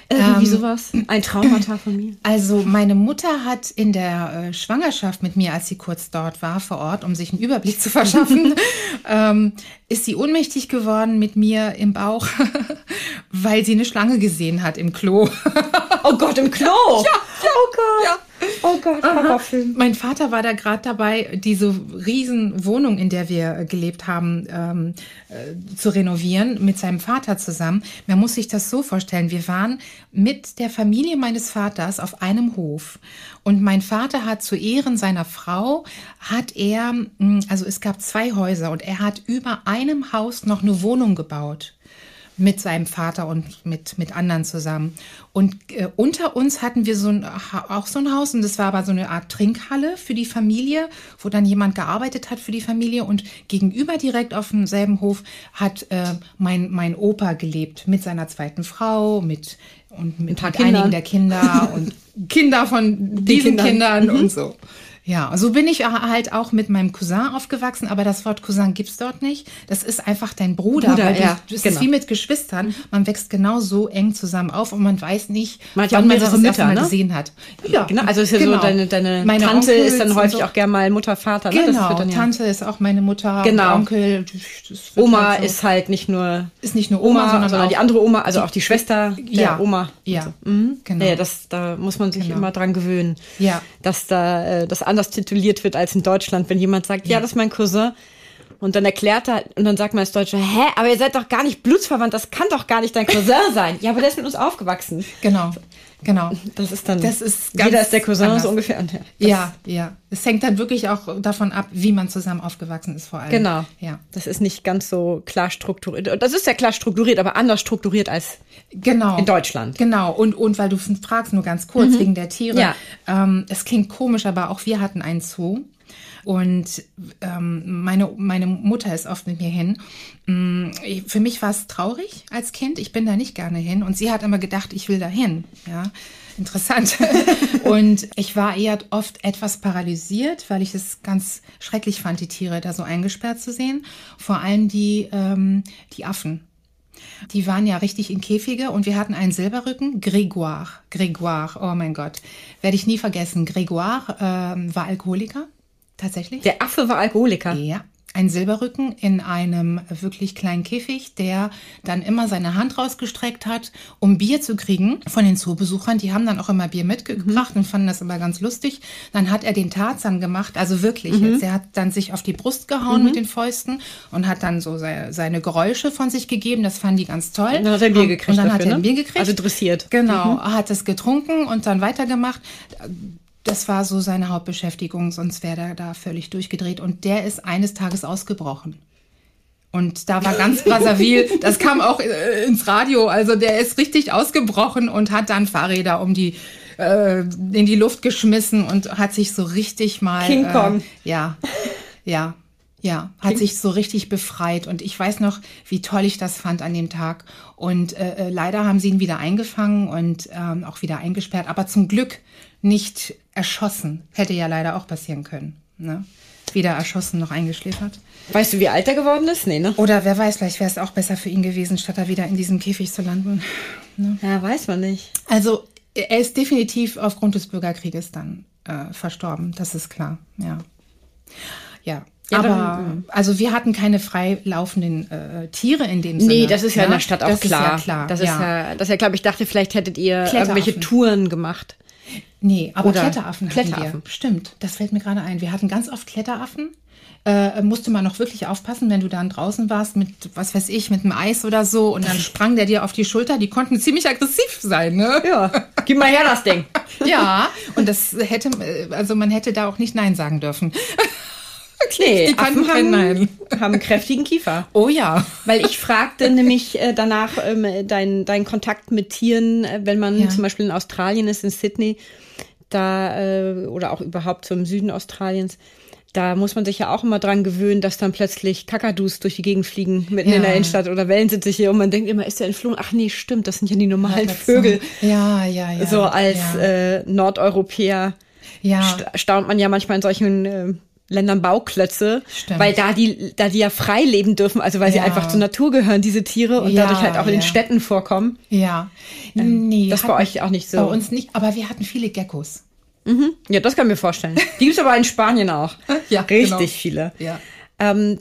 Irgendwie ähm, sowas. Ein Traumata von mir. Also meine Mutter hat in der äh, Schwangerschaft mit mir, als sie kurz dort war vor Ort, um sich einen Überblick zu verschaffen, ähm, ist sie ohnmächtig geworden mit mir im Bauch, weil sie eine Schlange gesehen hat im Klo. oh Gott, im Klo? Ja, ja, oh Gott. Ja. Oh Gott, Horrorfilm. Mein Vater war da gerade dabei, diese riesen Wohnung, in der wir gelebt haben, ähm, äh, zu renovieren, mit seinem Vater zusammen. Man muss sich das so vorstellen. Wir waren mit der Familie meines Vaters auf einem Hof. Und mein Vater hat zu Ehren seiner Frau, hat er, hm, also es gab zwei Häuser und er hat über einem Haus noch eine Wohnung gebaut mit seinem Vater und mit, mit anderen zusammen. Und äh, unter uns hatten wir so ein, auch so ein Haus und das war aber so eine Art Trinkhalle für die Familie, wo dann jemand gearbeitet hat für die Familie und gegenüber direkt auf demselben Hof hat äh, mein, mein Opa gelebt mit seiner zweiten Frau, mit und mit, mit einigen der Kinder und Kinder von diesen Kindern, Kindern mhm. und so. Ja, so bin ich halt auch mit meinem Cousin aufgewachsen, aber das Wort Cousin gibt's dort nicht. Das ist einfach dein Bruder. Bruder ja, du, das genau. ist wie mit Geschwistern. Man wächst genau so eng zusammen auf und man weiß nicht, man wann man das Mütter, ne? gesehen hat. Ja, genau. Also ist ja genau. so deine, deine meine Tante Onkels ist dann häufig so. auch gerne mal Mutter, Vater. Ne? Genau, dann, ja. Tante ist auch meine Mutter, genau. Onkel. Oma halt so. ist halt nicht nur ist nicht nur Oma, Oma sondern, sondern die andere Oma, also auch die Schwester der ja. Oma. Ja, mhm. genau. Ja, das, da muss man sich genau. immer dran gewöhnen, ja. dass da äh, das anders tituliert wird als in Deutschland, wenn jemand sagt, ja, ja das ist mein Cousin. Und dann erklärt er, und dann sagt man als Deutscher, hä, aber ihr seid doch gar nicht blutsverwandt, das kann doch gar nicht dein Cousin sein. Ja, aber der ist mit uns aufgewachsen. Genau, genau. Das ist dann, das ist jeder ist der Cousin anders. so ungefähr. Ja, ja, ja. Es hängt dann wirklich auch davon ab, wie man zusammen aufgewachsen ist vor allem. Genau. Ja. Das ist nicht ganz so klar strukturiert. Das ist ja klar strukturiert, aber anders strukturiert als genau. in Deutschland. Genau. Und, und weil du fragst, nur ganz kurz, mhm. wegen der Tiere. Ja. Ähm, es klingt komisch, aber auch wir hatten einen Zoo. Und ähm, meine, meine Mutter ist oft mit mir hin. Mm, für mich war es traurig als Kind. Ich bin da nicht gerne hin. Und sie hat immer gedacht, ich will da hin. Ja, interessant. und ich war eher oft etwas paralysiert, weil ich es ganz schrecklich fand, die Tiere da so eingesperrt zu sehen. Vor allem die, ähm, die Affen. Die waren ja richtig in Käfige und wir hatten einen Silberrücken, Grégoire. Grégoire, oh mein Gott, werde ich nie vergessen. Grégoire ähm, war Alkoholiker Tatsächlich? Der Affe war Alkoholiker. Ja. Ein Silberrücken in einem wirklich kleinen Käfig, der dann immer seine Hand rausgestreckt hat, um Bier zu kriegen von den Zoobesuchern. Die haben dann auch immer Bier mitgebracht mhm. und fanden das immer ganz lustig. Dann hat er den Tarzan gemacht, also wirklich mhm. Er hat dann sich auf die Brust gehauen mhm. mit den Fäusten und hat dann so seine, seine, Geräusche von sich gegeben. Das fanden die ganz toll. Und dann hat er Bier gekriegt. Und dann dafür, hat er ein ne? Bier gekriegt. Also dressiert. Genau. Mhm. Hat es getrunken und dann weitergemacht das war so seine Hauptbeschäftigung, sonst wäre er da völlig durchgedreht. Und der ist eines Tages ausgebrochen. Und da war ganz Brazzaville, das kam auch äh, ins Radio, also der ist richtig ausgebrochen und hat dann Fahrräder um die äh, in die Luft geschmissen und hat sich so richtig mal King Kong. Äh, ja, ja, ja, hat King sich so richtig befreit und ich weiß noch, wie toll ich das fand an dem Tag. Und äh, äh leider haben sie ihn wieder eingefangen und ähm, auch wieder eingesperrt, aber zum Glück nicht erschossen. Hätte ja leider auch passieren können. Ne? Weder erschossen noch eingeschläfert. Weißt du, wie alt er geworden ist? Nee, ne? Oder wer weiß, vielleicht wäre es auch besser für ihn gewesen, statt er wieder in diesem Käfig zu landen. Ne? Ja, weiß man nicht. Also, er ist definitiv aufgrund des Bürgerkrieges dann äh, verstorben. Das ist klar, ja. Ja, ja, aber dann, also wir hatten keine freilaufenden äh, Tiere in dem Sinne. Nee, das ist ja, ja? in der Stadt auch das klar. Ist ja klar. Das ist ja, das ist ja, glaube ich, dachte, vielleicht hättet ihr irgendwelche Touren gemacht. Nee, aber Oder Kletteraffen, Kletteraffen hatten wir. Stimmt, das fällt mir gerade ein. Wir hatten ganz oft Kletteraffen. Äh, musste man noch wirklich aufpassen, wenn du dann draußen warst mit, was weiß ich, mit einem Eis oder so und dann sprang der dir auf die Schulter. Die konnten ziemlich aggressiv sein, ne? Ja. Gib mal her das Ding. ja, und das hätte, also man hätte da auch nicht Nein sagen dürfen. Nee, die Affen haben, haben einen kräftigen Kiefer. Oh ja. Weil ich fragte nämlich äh, danach ähm, dein, dein Kontakt mit Tieren, äh, wenn man ja. zum Beispiel in Australien ist, in Sydney, da äh, oder auch überhaupt zum Süden Australiens, da muss man sich ja auch immer dran gewöhnen, dass dann plötzlich Kakadus durch die Gegend fliegen, mitten ja. in der Innenstadt oder Wellensittiche und man denkt immer, ist der entflohen? Ach nee, stimmt, das sind ja die normalen ja, Vögel. So. Ja, ja, ja. So als ja. Äh, Nordeuropäer ja. staunt man ja manchmal in solchen äh, Ländern Bauklötze, Stimmt. weil da die, da die ja frei leben dürfen, also weil ja. sie einfach zur Natur gehören, diese Tiere, und ja, dadurch halt auch in den Städten vorkommen. Ja. Ähm, nee, das bei euch auch nicht so. Bei uns nicht, aber wir hatten viele Geckos. Mhm. Ja, das kann ich mir vorstellen. Die gibt's aber in Spanien auch. ja, Richtig genau. viele. Ja. Ähm,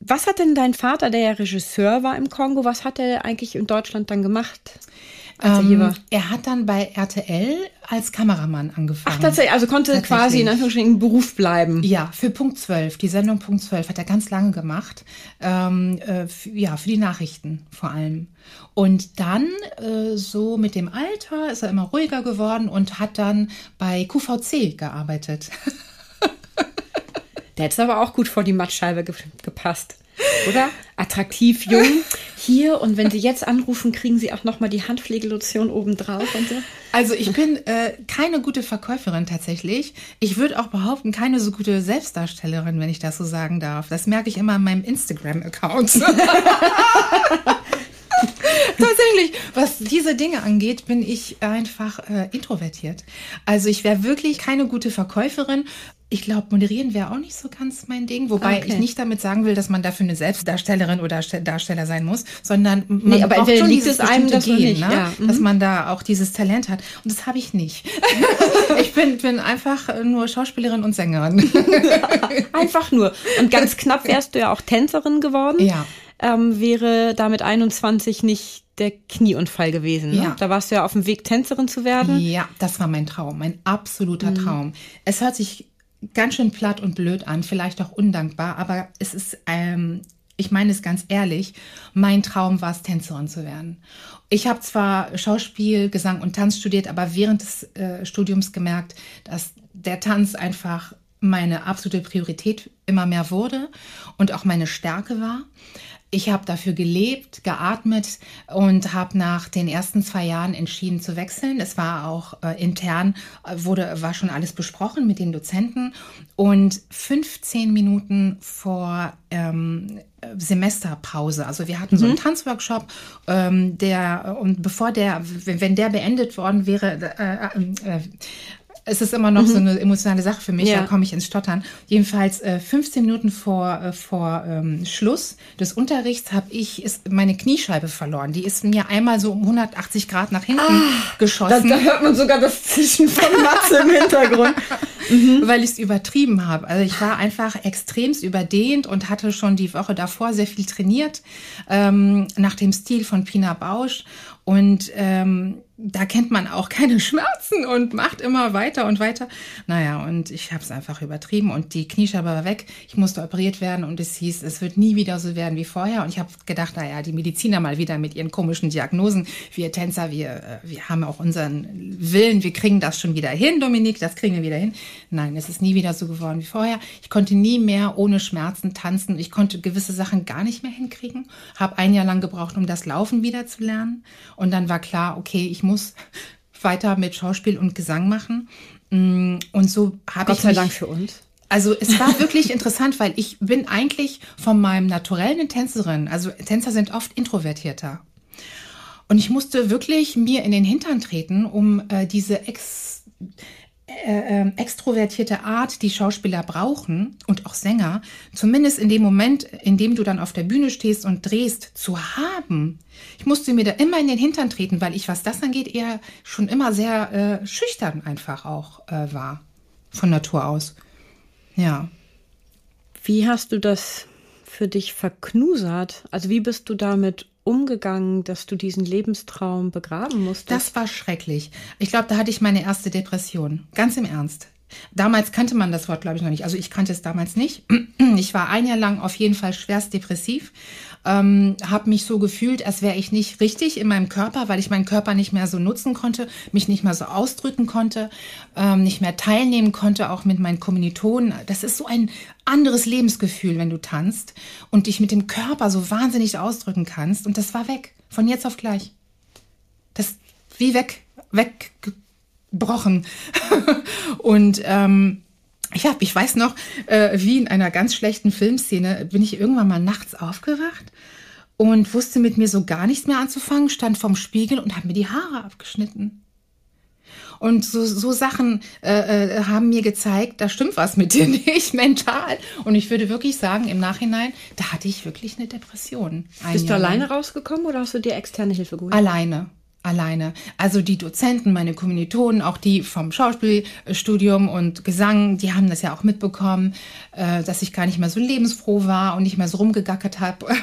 was hat denn dein Vater, der ja Regisseur war im Kongo, was hat er eigentlich in Deutschland dann gemacht? Ähm, er hat dann bei RTL als Kameramann angefangen. Ach, tatsächlich, also konnte quasi in Anführungsstrichen Beruf bleiben. Ja, für Punkt 12, die Sendung Punkt 12 hat er ganz lange gemacht. Ähm, äh, ja, für die Nachrichten vor allem. Und dann, äh, so mit dem Alter, ist er immer ruhiger geworden und hat dann bei QVC gearbeitet. Der hätte aber auch gut vor die Mattscheibe ge gepasst oder? Attraktiv, jung. hier und wenn Sie jetzt anrufen, kriegen Sie auch nochmal die Handpflegelotion obendrauf und so. Also ich bin äh, keine gute Verkäuferin tatsächlich. Ich würde auch behaupten, keine so gute Selbstdarstellerin, wenn ich das so sagen darf. Das merke ich immer in meinem Instagram-Account. Tatsächlich, was diese Dinge angeht, bin ich einfach äh, introvertiert. Also ich wäre wirklich keine gute Verkäuferin. Ich glaube, moderieren wäre auch nicht so ganz mein Ding, wobei okay. ich nicht damit sagen will, dass man dafür eine Selbstdarstellerin oder Darsteller sein muss, sondern man nee, aber braucht schon dieses einem das Gehen, nicht, ne? ja. dass mhm. man da auch dieses Talent hat. Und das habe ich nicht. ich bin, bin einfach nur Schauspielerin und Sängerin. einfach nur. Und ganz knapp wärst du ja auch Tänzerin geworden. Ja. Ähm, wäre damit 21 nicht der Knieunfall gewesen. Ne? Ja. Da warst du ja auf dem Weg, Tänzerin zu werden. Ja, das war mein Traum, mein absoluter mhm. Traum. Es hört sich ganz schön platt und blöd an, vielleicht auch undankbar, aber es ist, ähm, ich meine es ganz ehrlich, mein Traum war es, Tänzerin zu werden. Ich habe zwar Schauspiel, Gesang und Tanz studiert, aber während des äh, Studiums gemerkt, dass der Tanz einfach meine absolute Priorität immer mehr wurde und auch meine Stärke war. Ich habe dafür gelebt, geatmet und habe nach den ersten zwei Jahren entschieden zu wechseln. Es war auch äh, intern, äh, wurde, war schon alles besprochen mit den Dozenten. Und 15 Minuten vor ähm, Semesterpause. Also wir hatten so einen mhm. Tanzworkshop, ähm, der und bevor der, wenn der beendet worden wäre, äh, äh, äh es ist immer noch mhm. so eine emotionale Sache für mich, ja. da komme ich ins Stottern. Jedenfalls äh, 15 Minuten vor, äh, vor ähm, Schluss des Unterrichts habe ich ist meine Kniescheibe verloren. Die ist mir einmal so um 180 Grad nach hinten ah, geschossen. Da, da, hört man sogar das Zischen von Matze im Hintergrund. mhm. Weil ich es übertrieben habe. Also ich war einfach extremst überdehnt und hatte schon die Woche davor sehr viel trainiert, ähm, nach dem Stil von Pina Bausch. Und ähm, da kennt man auch keine Schmerzen und macht immer weiter und weiter. Naja, und ich habe es einfach übertrieben und die Kniescheibe war weg. Ich musste operiert werden und es hieß, es wird nie wieder so werden wie vorher. Und ich habe gedacht, naja, die Mediziner mal wieder mit ihren komischen Diagnosen. Wir Tänzer, wir, äh, wir haben auch unseren Willen, wir kriegen das schon wieder hin, Dominik, das kriegen wir wieder hin. Nein, es ist nie wieder so geworden wie vorher. Ich konnte nie mehr ohne Schmerzen tanzen. Ich konnte gewisse Sachen gar nicht mehr hinkriegen. Habe ein Jahr lang gebraucht, um das Laufen wieder zu lernen. Und dann war klar, okay, ich muss weiter mit Schauspiel und Gesang machen. Mm, und so habe ich. Gott sei Dank für uns. Also es war wirklich interessant, weil ich bin eigentlich von meinem naturellen Tänzerin, also Tänzer sind oft introvertierter. Und ich musste wirklich mir in den Hintern treten, um äh, diese Ex äh, ähm, extrovertierte Art, die Schauspieler brauchen und auch Sänger, zumindest in dem Moment, in dem du dann auf der Bühne stehst und drehst, zu haben. Ich musste mir da immer in den Hintern treten, weil ich, was das angeht, eher schon immer sehr äh, schüchtern einfach auch äh, war. Von Natur aus. Ja. Wie hast du das für dich verknusert? Also wie bist du damit umgegangen, dass du diesen Lebenstraum begraben musstest? Das war schrecklich. Ich glaube, da hatte ich meine erste Depression. Ganz im Ernst. Damals kannte man das Wort, glaube ich, noch nicht. Also ich kannte es damals nicht. Ich war ein Jahr lang auf jeden Fall schwerst depressiv ähm, habe mich so gefühlt, als wäre ich nicht richtig in meinem Körper, weil ich meinen Körper nicht mehr so nutzen konnte, mich nicht mehr so ausdrücken konnte, ähm, nicht mehr teilnehmen konnte, auch mit meinen Kommilitonen. Das ist so ein anderes Lebensgefühl, wenn du tanzt und dich mit dem Körper so wahnsinnig ausdrücken kannst. Und das war weg, von jetzt auf gleich. Das wie weg, weggebrochen. und ähm, ich ich weiß noch, äh, wie in einer ganz schlechten Filmszene bin ich irgendwann mal nachts aufgewacht und wusste mit mir so gar nichts mehr anzufangen, stand vorm Spiegel und habe mir die Haare abgeschnitten. Und so, so Sachen äh, äh, haben mir gezeigt, da stimmt was mit dir nicht mental. Und ich würde wirklich sagen, im Nachhinein, da hatte ich wirklich eine Depression. Bist du alleine rausgekommen oder hast du dir externe Hilfe geholt? Alleine alleine. Also die Dozenten, meine Kommilitonen, auch die vom Schauspielstudium und Gesang, die haben das ja auch mitbekommen, äh, dass ich gar nicht mehr so lebensfroh war und nicht mehr so rumgegackert habe.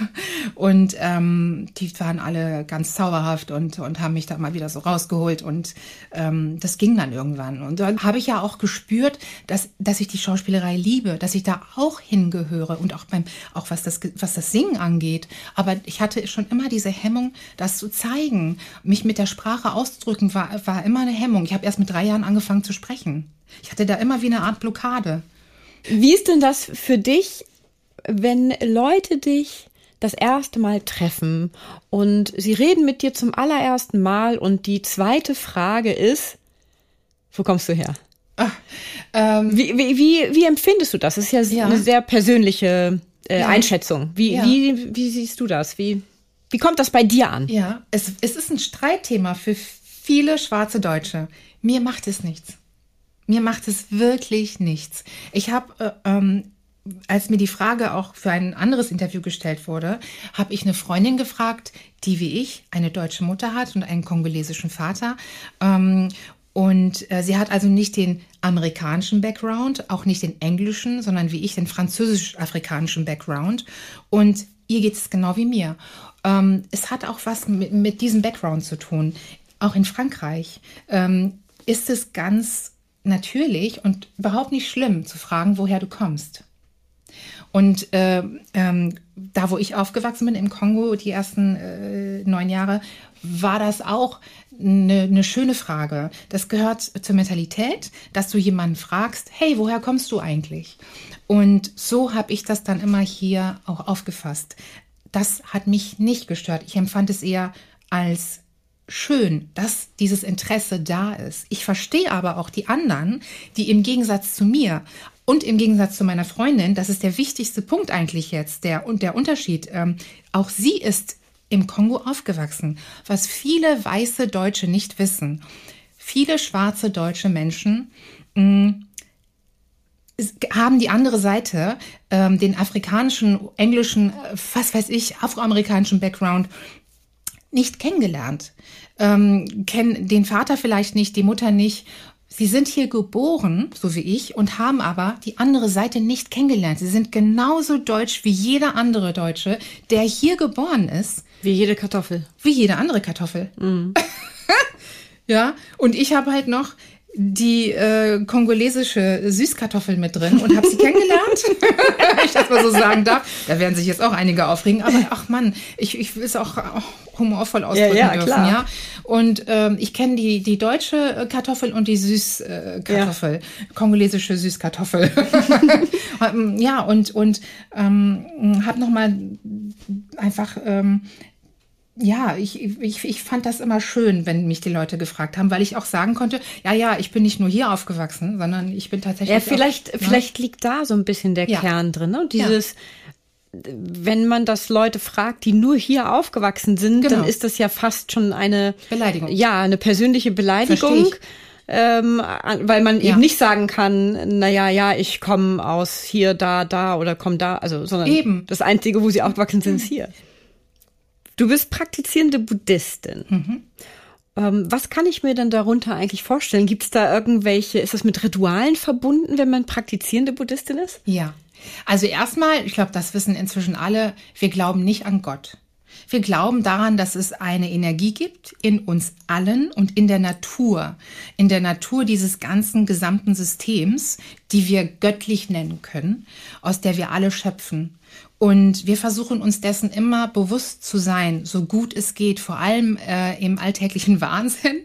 Und ähm, die waren alle ganz zauberhaft und, und haben mich da mal wieder so rausgeholt. Und ähm, das ging dann irgendwann. Und dann habe ich ja auch gespürt, dass, dass ich die Schauspielerei liebe, dass ich da auch hingehöre und auch beim, auch was das, was das Singen angeht. Aber ich hatte schon immer diese Hemmung, das zu zeigen, mich mit der Sprache auszudrücken, war, war immer eine Hemmung. Ich habe erst mit drei Jahren angefangen zu sprechen. Ich hatte da immer wie eine Art Blockade. Wie ist denn das für dich, wenn Leute dich das erste Mal treffen und sie reden mit dir zum allerersten Mal und die zweite Frage ist, wo kommst du her? Ach, ähm, wie, wie, wie, wie, empfindest du das? Das ist ja, ja. eine sehr persönliche äh, ja. Einschätzung. Wie, ja. wie, wie siehst du das? Wie, wie kommt das bei dir an? Ja, es, es ist ein Streitthema für viele schwarze Deutsche. Mir macht es nichts. Mir macht es wirklich nichts. Ich habe, äh, ähm, als mir die Frage auch für ein anderes Interview gestellt wurde, habe ich eine Freundin gefragt, die wie ich eine deutsche Mutter hat und einen kongolesischen Vater. Ähm, und äh, sie hat also nicht den amerikanischen Background, auch nicht den englischen, sondern wie ich den französisch-afrikanischen Background. Und ihr geht es genau wie mir. Ähm, es hat auch was mit, mit, diesem Background zu tun. Auch in Frankreich ähm, ist es ganz natürlich und überhaupt nicht schlimm zu fragen, woher du kommst. Und äh, ähm, da, wo ich aufgewachsen bin im Kongo, die ersten äh, neun Jahre, war das auch eine, eine schöne Frage. Das gehört zur Mentalität, dass du jemanden fragst, hey, woher kommst du eigentlich? Und so habe ich das dann immer hier auch aufgefasst. Das hat mich nicht gestört. Ich empfand es eher als schön, dass dieses Interesse da ist. Ich verstehe aber auch die anderen, die im Gegensatz zu mir und im Gegensatz zu meiner Freundin, das ist der wichtigste Punkt eigentlich jetzt, der und der Unterschied. Ähm, auch sie ist im Kongo aufgewachsen, was viele weiße Deutsche nicht wissen. Viele schwarze deutsche Menschen mh, mm, haben die andere Seite, ähm, den afrikanischen, englischen, äh, was weiß ich, afroamerikanischen Background nicht kennengelernt, ähm, kennen den Vater vielleicht nicht, die Mutter nicht. Sie sind hier geboren, so wie ich, und haben aber die andere Seite nicht kennengelernt. Sie sind genauso deutsch wie jeder andere Deutsche, der hier geboren ist. Wie jede Kartoffel. Wie jede andere Kartoffel. Mm. ja, und ich habe halt noch die äh, kongolesische Süßkartoffel mit drin und habe sie kennengelernt, ich das mal so sagen darf. Da werden sich jetzt auch einige aufregen, aber ach Mann, ich, ich will es auch, auch humorvoll ausdrücken ja, ja, dürfen, klar. ja. Und ähm, ich kenne die, die deutsche Kartoffel und die Süßkartoffel, ja. kongolesische Süßkartoffel. ja, und, und ähm, habe nochmal einfach ähm, ja, ich, ich, ich fand das immer schön, wenn mich die Leute gefragt haben, weil ich auch sagen konnte, ja, ja, ich bin nicht nur hier aufgewachsen, sondern ich bin tatsächlich. Ja, vielleicht, auch, ne? vielleicht liegt da so ein bisschen der ja. Kern drin, ne? dieses, ja. wenn man das Leute fragt, die nur hier aufgewachsen sind, genau. dann ist das ja fast schon eine Beleidigung. Ja, eine persönliche Beleidigung. Ähm, weil man ja. eben nicht sagen kann, naja, ja, ich komme aus hier, da, da oder komme da, also, sondern eben. das Einzige, wo sie aufgewachsen sind, ist hier. Du bist praktizierende Buddhistin. Mhm. Ähm, was kann ich mir denn darunter eigentlich vorstellen? Gibt es da irgendwelche, ist das mit Ritualen verbunden, wenn man praktizierende Buddhistin ist? Ja. Also erstmal, ich glaube, das wissen inzwischen alle, wir glauben nicht an Gott. Wir glauben daran, dass es eine Energie gibt in uns allen und in der Natur, in der Natur dieses ganzen gesamten Systems, die wir göttlich nennen können, aus der wir alle schöpfen. Und wir versuchen uns dessen immer bewusst zu sein, so gut es geht, vor allem äh, im alltäglichen Wahnsinn,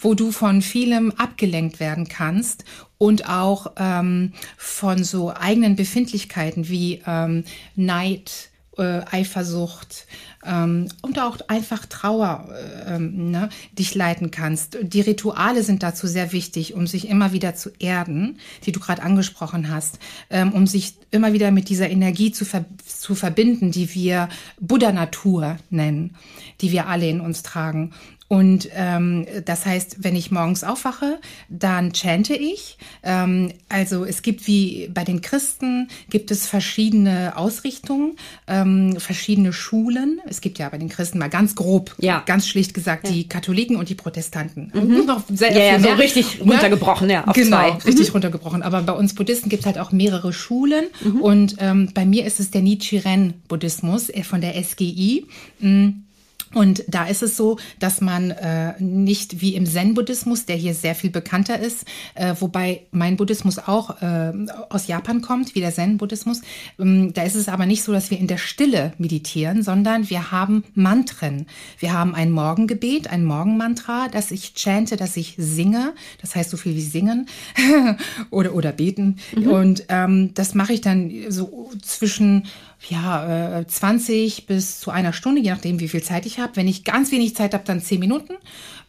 wo du von vielem abgelenkt werden kannst und auch ähm, von so eigenen Befindlichkeiten wie ähm, Neid, äh, Eifersucht, ähm, und auch einfach Trauer äh, ähm, ne, dich leiten kannst. Die Rituale sind dazu sehr wichtig, um sich immer wieder zu erden, die du gerade angesprochen hast, ähm, um sich immer wieder mit dieser Energie zu, ver zu verbinden, die wir Buddha-Natur nennen, die wir alle in uns tragen. Und ähm, das heißt, wenn ich morgens aufwache, dann chante ich. Ähm, also es gibt wie bei den Christen gibt es verschiedene Ausrichtungen, ähm, verschiedene Schulen. Es gibt ja bei den Christen mal ganz grob, ja. ganz schlicht gesagt, ja. die Katholiken und die Protestanten. Mhm. Noch sehr, ja, ja, so richtig ne? runtergebrochen, ja. Auf genau, zwei. richtig mhm. runtergebrochen. Aber bei uns Buddhisten gibt es halt auch mehrere Schulen. Mhm. Und ähm, bei mir ist es der Nichiren-Buddhismus äh, von der SGI. Mhm. Und da ist es so, dass man äh, nicht wie im Zen-Buddhismus, der hier sehr viel bekannter ist, äh, wobei mein Buddhismus auch äh, aus Japan kommt, wie der Zen-Buddhismus, ähm, da ist es aber nicht so, dass wir in der Stille meditieren, sondern wir haben Mantren. Wir haben ein Morgengebet, ein Morgenmantra, das ich chante, das ich singe, das heißt so viel wie singen oder, oder beten. Mhm. Und ähm, das mache ich dann so zwischen ja, 20 bis zu einer Stunde, je nachdem, wie viel Zeit ich habe. Wenn ich ganz wenig Zeit habe, dann 10 Minuten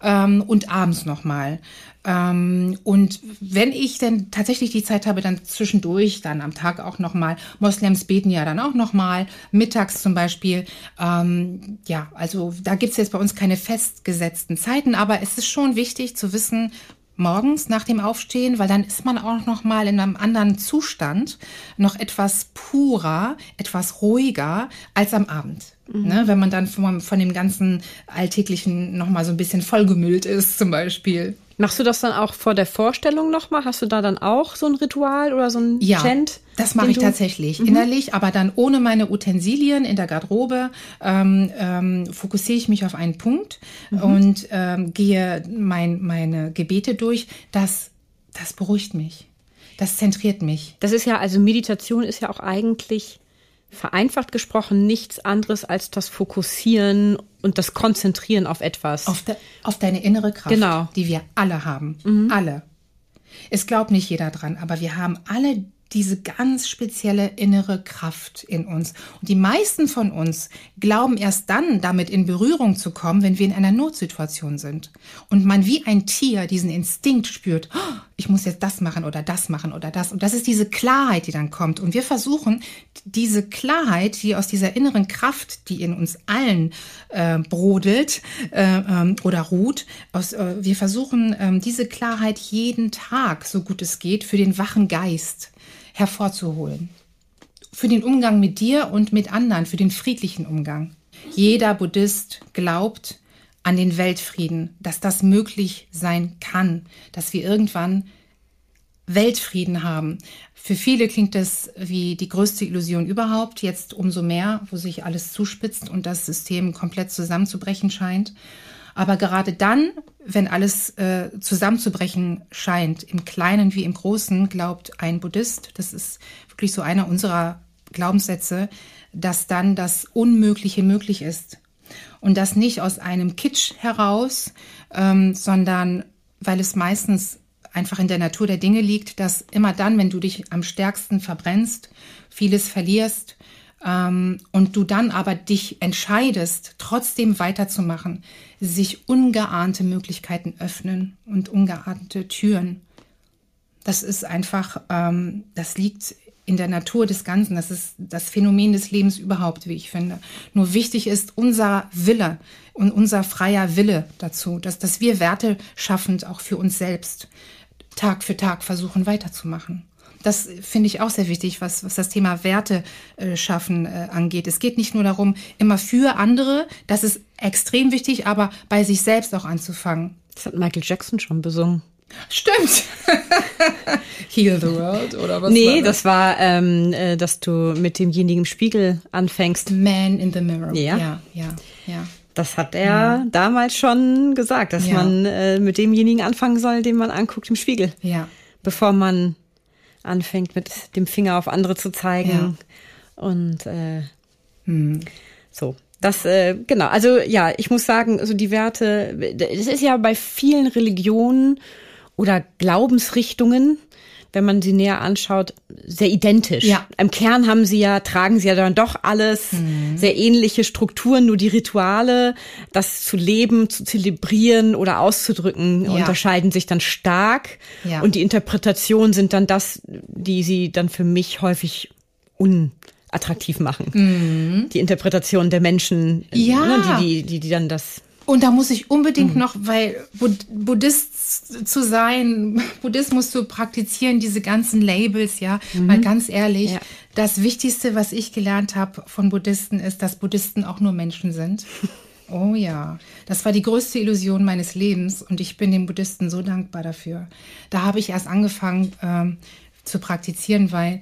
ähm, und abends nochmal. Ähm, und wenn ich denn tatsächlich die Zeit habe, dann zwischendurch, dann am Tag auch nochmal. Moslems beten ja dann auch nochmal, mittags zum Beispiel. Ähm, ja, also da gibt's jetzt bei uns keine festgesetzten Zeiten, aber es ist schon wichtig zu wissen, morgens nach dem Aufstehen, weil dann ist man auch noch mal in einem anderen Zustand, noch etwas purer, etwas ruhiger als am Abend. Mhm. Ne, wenn man dann von, von dem ganzen Alltäglichen noch mal so ein bisschen vollgemüllt ist, zum Beispiel. Machst du das dann auch vor der Vorstellung nochmal? Hast du da dann auch so ein Ritual oder so ein ja, Chant? Das mache ich tatsächlich mhm. innerlich, aber dann ohne meine Utensilien in der Garderobe ähm, ähm, fokussiere ich mich auf einen Punkt mhm. und ähm, gehe mein, meine Gebete durch. Das, das beruhigt mich. Das zentriert mich. Das ist ja, also Meditation ist ja auch eigentlich vereinfacht gesprochen nichts anderes als das Fokussieren und das Konzentrieren auf etwas. Auf, de, auf deine innere Kraft, genau. die wir alle haben. Mhm. Alle. Es glaubt nicht jeder dran, aber wir haben alle diese ganz spezielle innere Kraft in uns. Und die meisten von uns glauben erst dann, damit in Berührung zu kommen, wenn wir in einer Notsituation sind. Und man wie ein Tier diesen Instinkt spürt, oh, ich muss jetzt das machen oder das machen oder das. Und das ist diese Klarheit, die dann kommt. Und wir versuchen, diese Klarheit, die aus dieser inneren Kraft, die in uns allen äh, brodelt äh, ähm, oder ruht, aus, äh, wir versuchen, äh, diese Klarheit jeden Tag, so gut es geht, für den wachen Geist hervorzuholen. Für den Umgang mit dir und mit anderen, für den friedlichen Umgang. Jeder Buddhist glaubt an den Weltfrieden, dass das möglich sein kann, dass wir irgendwann Weltfrieden haben. Für viele klingt das wie die größte Illusion überhaupt, jetzt umso mehr, wo sich alles zuspitzt und das System komplett zusammenzubrechen scheint. Aber gerade dann, wenn alles äh, zusammenzubrechen scheint, im Kleinen wie im Großen, glaubt ein Buddhist, das ist wirklich so einer unserer Glaubenssätze, dass dann das Unmögliche möglich ist. Und das nicht aus einem Kitsch heraus, ähm, sondern weil es meistens einfach in der Natur der Dinge liegt, dass immer dann, wenn du dich am stärksten verbrennst, vieles verlierst, ähm, und du dann aber dich entscheidest, trotzdem weiterzumachen, sich ungeahnte Möglichkeiten öffnen und ungeahnte Türen. Das ist einfach, ähm, das liegt in der Natur des Ganzen. Das ist das Phänomen des Lebens überhaupt, wie ich finde. Nur wichtig ist unser Wille und unser freier Wille dazu, dass, dass wir Werte schaffend auch für uns selbst Tag für Tag versuchen weiterzumachen. Das finde ich auch sehr wichtig, was, was das Thema Werte äh, schaffen äh, angeht. Es geht nicht nur darum, immer für andere, das ist extrem wichtig, aber bei sich selbst auch anzufangen. Das hat Michael Jackson schon besungen. Stimmt. Heal the World oder was? Nee, war das? das war, ähm, äh, dass du mit demjenigen im Spiegel anfängst. Man in the Mirror. Ja, ja, ja. ja. Das hat er ja. damals schon gesagt, dass ja. man äh, mit demjenigen anfangen soll, den man anguckt im Spiegel. Ja. Bevor man anfängt, mit dem Finger auf andere zu zeigen. Und äh, hm. so. Das, äh, genau, also ja, ich muss sagen, also die Werte, es ist ja bei vielen Religionen oder Glaubensrichtungen, wenn man sie näher anschaut, sehr identisch. Ja. Im Kern haben sie ja, tragen sie ja dann doch alles, mhm. sehr ähnliche Strukturen, nur die Rituale, das zu leben, zu zelebrieren oder auszudrücken, ja. unterscheiden sich dann stark. Ja. Und die Interpretationen sind dann das, die sie dann für mich häufig unattraktiv machen. Mhm. Die Interpretation der Menschen, ja. ne, die, die, die, die dann das und da muss ich unbedingt mhm. noch, weil Buddhist zu sein, Buddhismus zu praktizieren, diese ganzen Labels, ja, mhm. mal ganz ehrlich, ja. das Wichtigste, was ich gelernt habe von Buddhisten, ist, dass Buddhisten auch nur Menschen sind. Oh ja, das war die größte Illusion meines Lebens und ich bin den Buddhisten so dankbar dafür. Da habe ich erst angefangen ähm, zu praktizieren, weil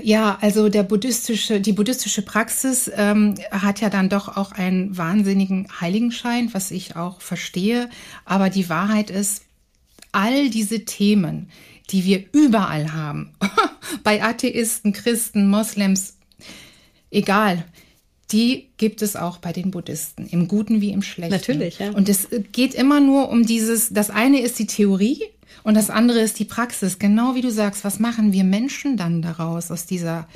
ja, also der buddhistische, die buddhistische Praxis ähm, hat ja dann doch auch einen wahnsinnigen Heiligenschein, was ich auch verstehe. Aber die Wahrheit ist, all diese Themen, die wir überall haben, bei Atheisten, Christen, Moslems, egal, die gibt es auch bei den Buddhisten, im Guten wie im Schlechten. Natürlich, ja. Und es geht immer nur um dieses, das eine ist die Theorie und das andere ist die Praxis. Genau wie du sagst, was machen wir Menschen dann daraus, aus dieser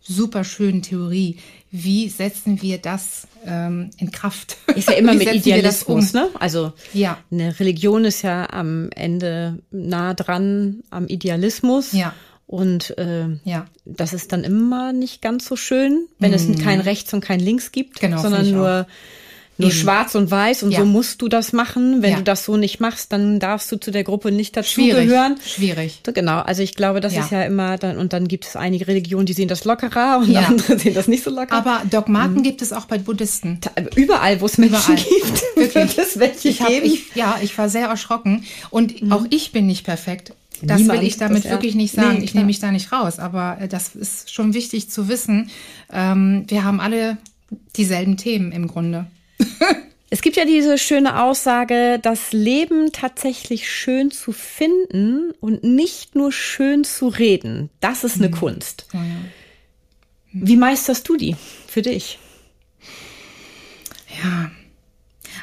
super schönen Theorie. Wie setzen wir das ähm, in Kraft? Ist ja immer mit Idealismus, um? ne? Also ja. eine Religion ist ja am Ende nah dran am Idealismus. Ja. Und äh, ja. das ist dann immer nicht ganz so schön, wenn mm. es kein Rechts und kein Links gibt, genau, sondern nur auch nur schwarz und weiß und ja. so musst du das machen. Wenn ja. du das so nicht machst, dann darfst du zu der Gruppe nicht dazugehören. Schwierig. So, genau. Also ich glaube, das ja. ist ja immer dann, und dann gibt es einige Religionen, die sehen das lockerer und andere sehen das nicht so locker. Aber Dogmaten mhm. gibt es auch bei Buddhisten. Überall, wo es Menschen Überall. gibt, Wirklich. wird es welche ich hab, geben. Ich, ja, ich war sehr erschrocken. Und mhm. auch ich bin nicht perfekt. Das Niemand will ich damit wirklich nicht sagen. Nee, ich nehme mich da nicht raus. Aber äh, das ist schon wichtig zu wissen. Ähm, wir haben alle dieselben Themen im Grunde. Es gibt ja diese schöne Aussage, das Leben tatsächlich schön zu finden und nicht nur schön zu reden. Das ist eine mhm. Kunst. Ja, ja. Wie meisterst du die für dich? Ja,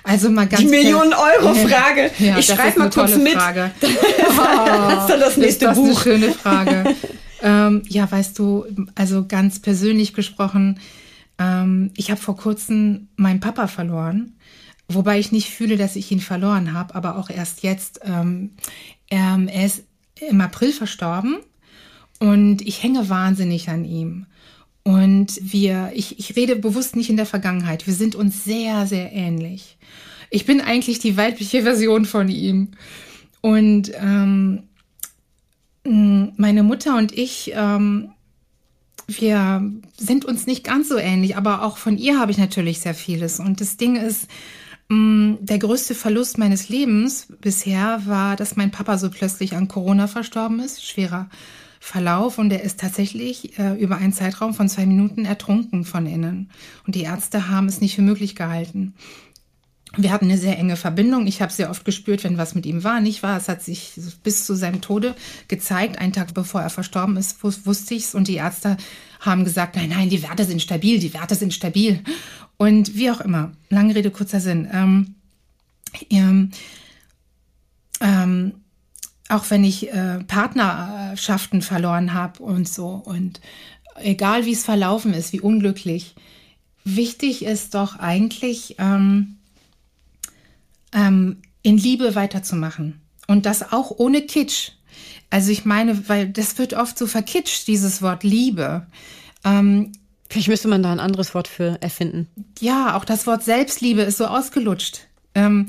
also mal ganz Die Millionen-Euro-Frage. Ja, ich schreibe mal kurz mit. Frage. das ist dann das nächste ist das Buch. Eine schöne Frage. ähm, ja, weißt du, also ganz persönlich gesprochen, ähm, ich habe vor kurzem meinen Papa verloren. Wobei ich nicht fühle, dass ich ihn verloren habe, aber auch erst jetzt. Ähm, ähm, er ist im April verstorben und ich hänge wahnsinnig an ihm. Und wir, ich, ich rede bewusst nicht in der Vergangenheit. Wir sind uns sehr, sehr ähnlich. Ich bin eigentlich die weibliche Version von ihm. Und ähm, meine Mutter und ich, ähm, wir sind uns nicht ganz so ähnlich, aber auch von ihr habe ich natürlich sehr vieles. Und das Ding ist, Mm, der größte Verlust meines Lebens bisher war, dass mein Papa so plötzlich an Corona verstorben ist. Schwerer Verlauf und er ist tatsächlich äh, über einen Zeitraum von zwei Minuten ertrunken von innen. Und die Ärzte haben es nicht für möglich gehalten. Wir hatten eine sehr enge Verbindung. Ich habe sehr oft gespürt, wenn was mit ihm war, nicht wahr. Es hat sich bis zu seinem Tode gezeigt. Einen Tag bevor er verstorben ist, wusste ich's. Und die Ärzte haben gesagt, nein, nein, die Werte sind stabil, die Werte sind stabil. Und wie auch immer, lange Rede, kurzer Sinn. Ähm, ähm, ähm, auch wenn ich äh, Partnerschaften verloren habe und so und egal wie es verlaufen ist, wie unglücklich, wichtig ist doch eigentlich ähm, ähm, in Liebe weiterzumachen und das auch ohne Kitsch. Also ich meine, weil das wird oft so verkitscht, dieses Wort Liebe. Ähm, Vielleicht müsste man da ein anderes Wort für erfinden. Ja, auch das Wort Selbstliebe ist so ausgelutscht. Ähm,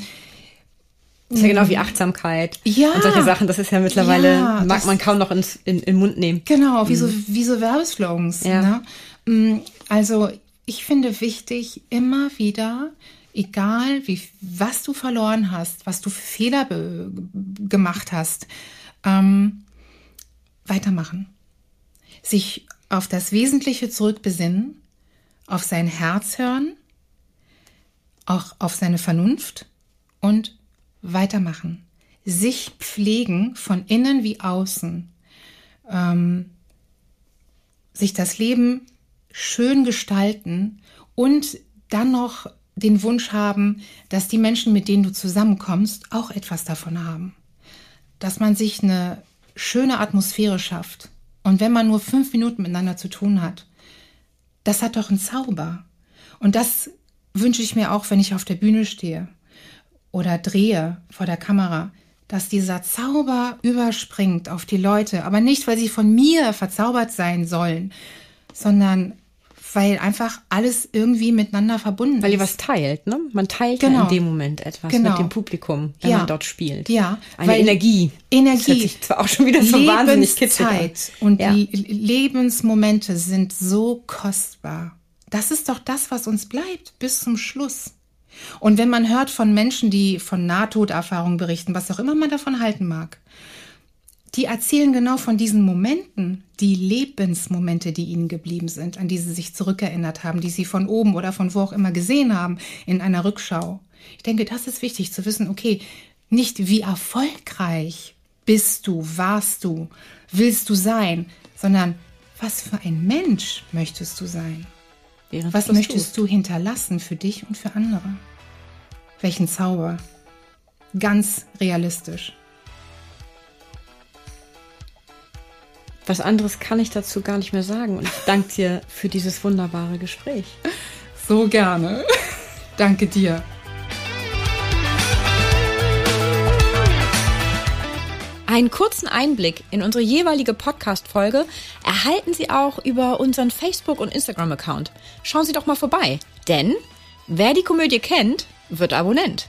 ist ja genau wie Achtsamkeit ja, und solche Sachen. Das ist ja mittlerweile, ja, mag man kaum noch ins, in, in den Mund nehmen. Genau, wie, mhm. so, wie so Werbeslogans. Ja. Ne? Mm, also ich finde wichtig, immer wieder, egal wie, was du verloren hast, was du für Fehler gemacht hast, ähm, weitermachen. Sich auf das Wesentliche zurückbesinnen, auf sein Herz hören, auch auf seine Vernunft und weitermachen. Sich pflegen von innen wie außen. Ähm, sich das Leben schön gestalten und dann noch den Wunsch haben, dass die Menschen, mit denen du zusammenkommst, auch etwas davon haben. Dass man sich eine schöne Atmosphäre schafft, und wenn man nur fünf Minuten miteinander zu tun hat, das hat doch einen Zauber. Und das wünsche ich mir auch, wenn ich auf der Bühne stehe oder drehe vor der Kamera, dass dieser Zauber überspringt auf die Leute, aber nicht, weil sie von mir verzaubert sein sollen, sondern weil einfach alles irgendwie miteinander verbunden weil ist. Weil ihr was teilt, ne? Man teilt genau. ja in dem Moment etwas genau. mit dem Publikum, wenn ja. man dort spielt. Ja. Eine Energie. Energie. Das hört sich zwar auch schon wieder so wahnsinnig Zeit und ja. die Lebensmomente sind so kostbar. Das ist doch das, was uns bleibt bis zum Schluss. Und wenn man hört von Menschen, die von Nahtoderfahrungen berichten, was auch immer man davon halten mag, die erzählen genau von diesen Momenten, die Lebensmomente, die ihnen geblieben sind, an die sie sich zurückerinnert haben, die sie von oben oder von wo auch immer gesehen haben in einer Rückschau. Ich denke, das ist wichtig zu wissen, okay, nicht wie erfolgreich bist du, warst du, willst du sein, sondern was für ein Mensch möchtest du sein? Während was möchtest tust. du hinterlassen für dich und für andere? Welchen Zauber? Ganz realistisch. Was anderes kann ich dazu gar nicht mehr sagen. Und ich danke dir für dieses wunderbare Gespräch. So gerne. danke dir. Einen kurzen Einblick in unsere jeweilige Podcast-Folge erhalten Sie auch über unseren Facebook- und Instagram-Account. Schauen Sie doch mal vorbei, denn wer die Komödie kennt, wird Abonnent.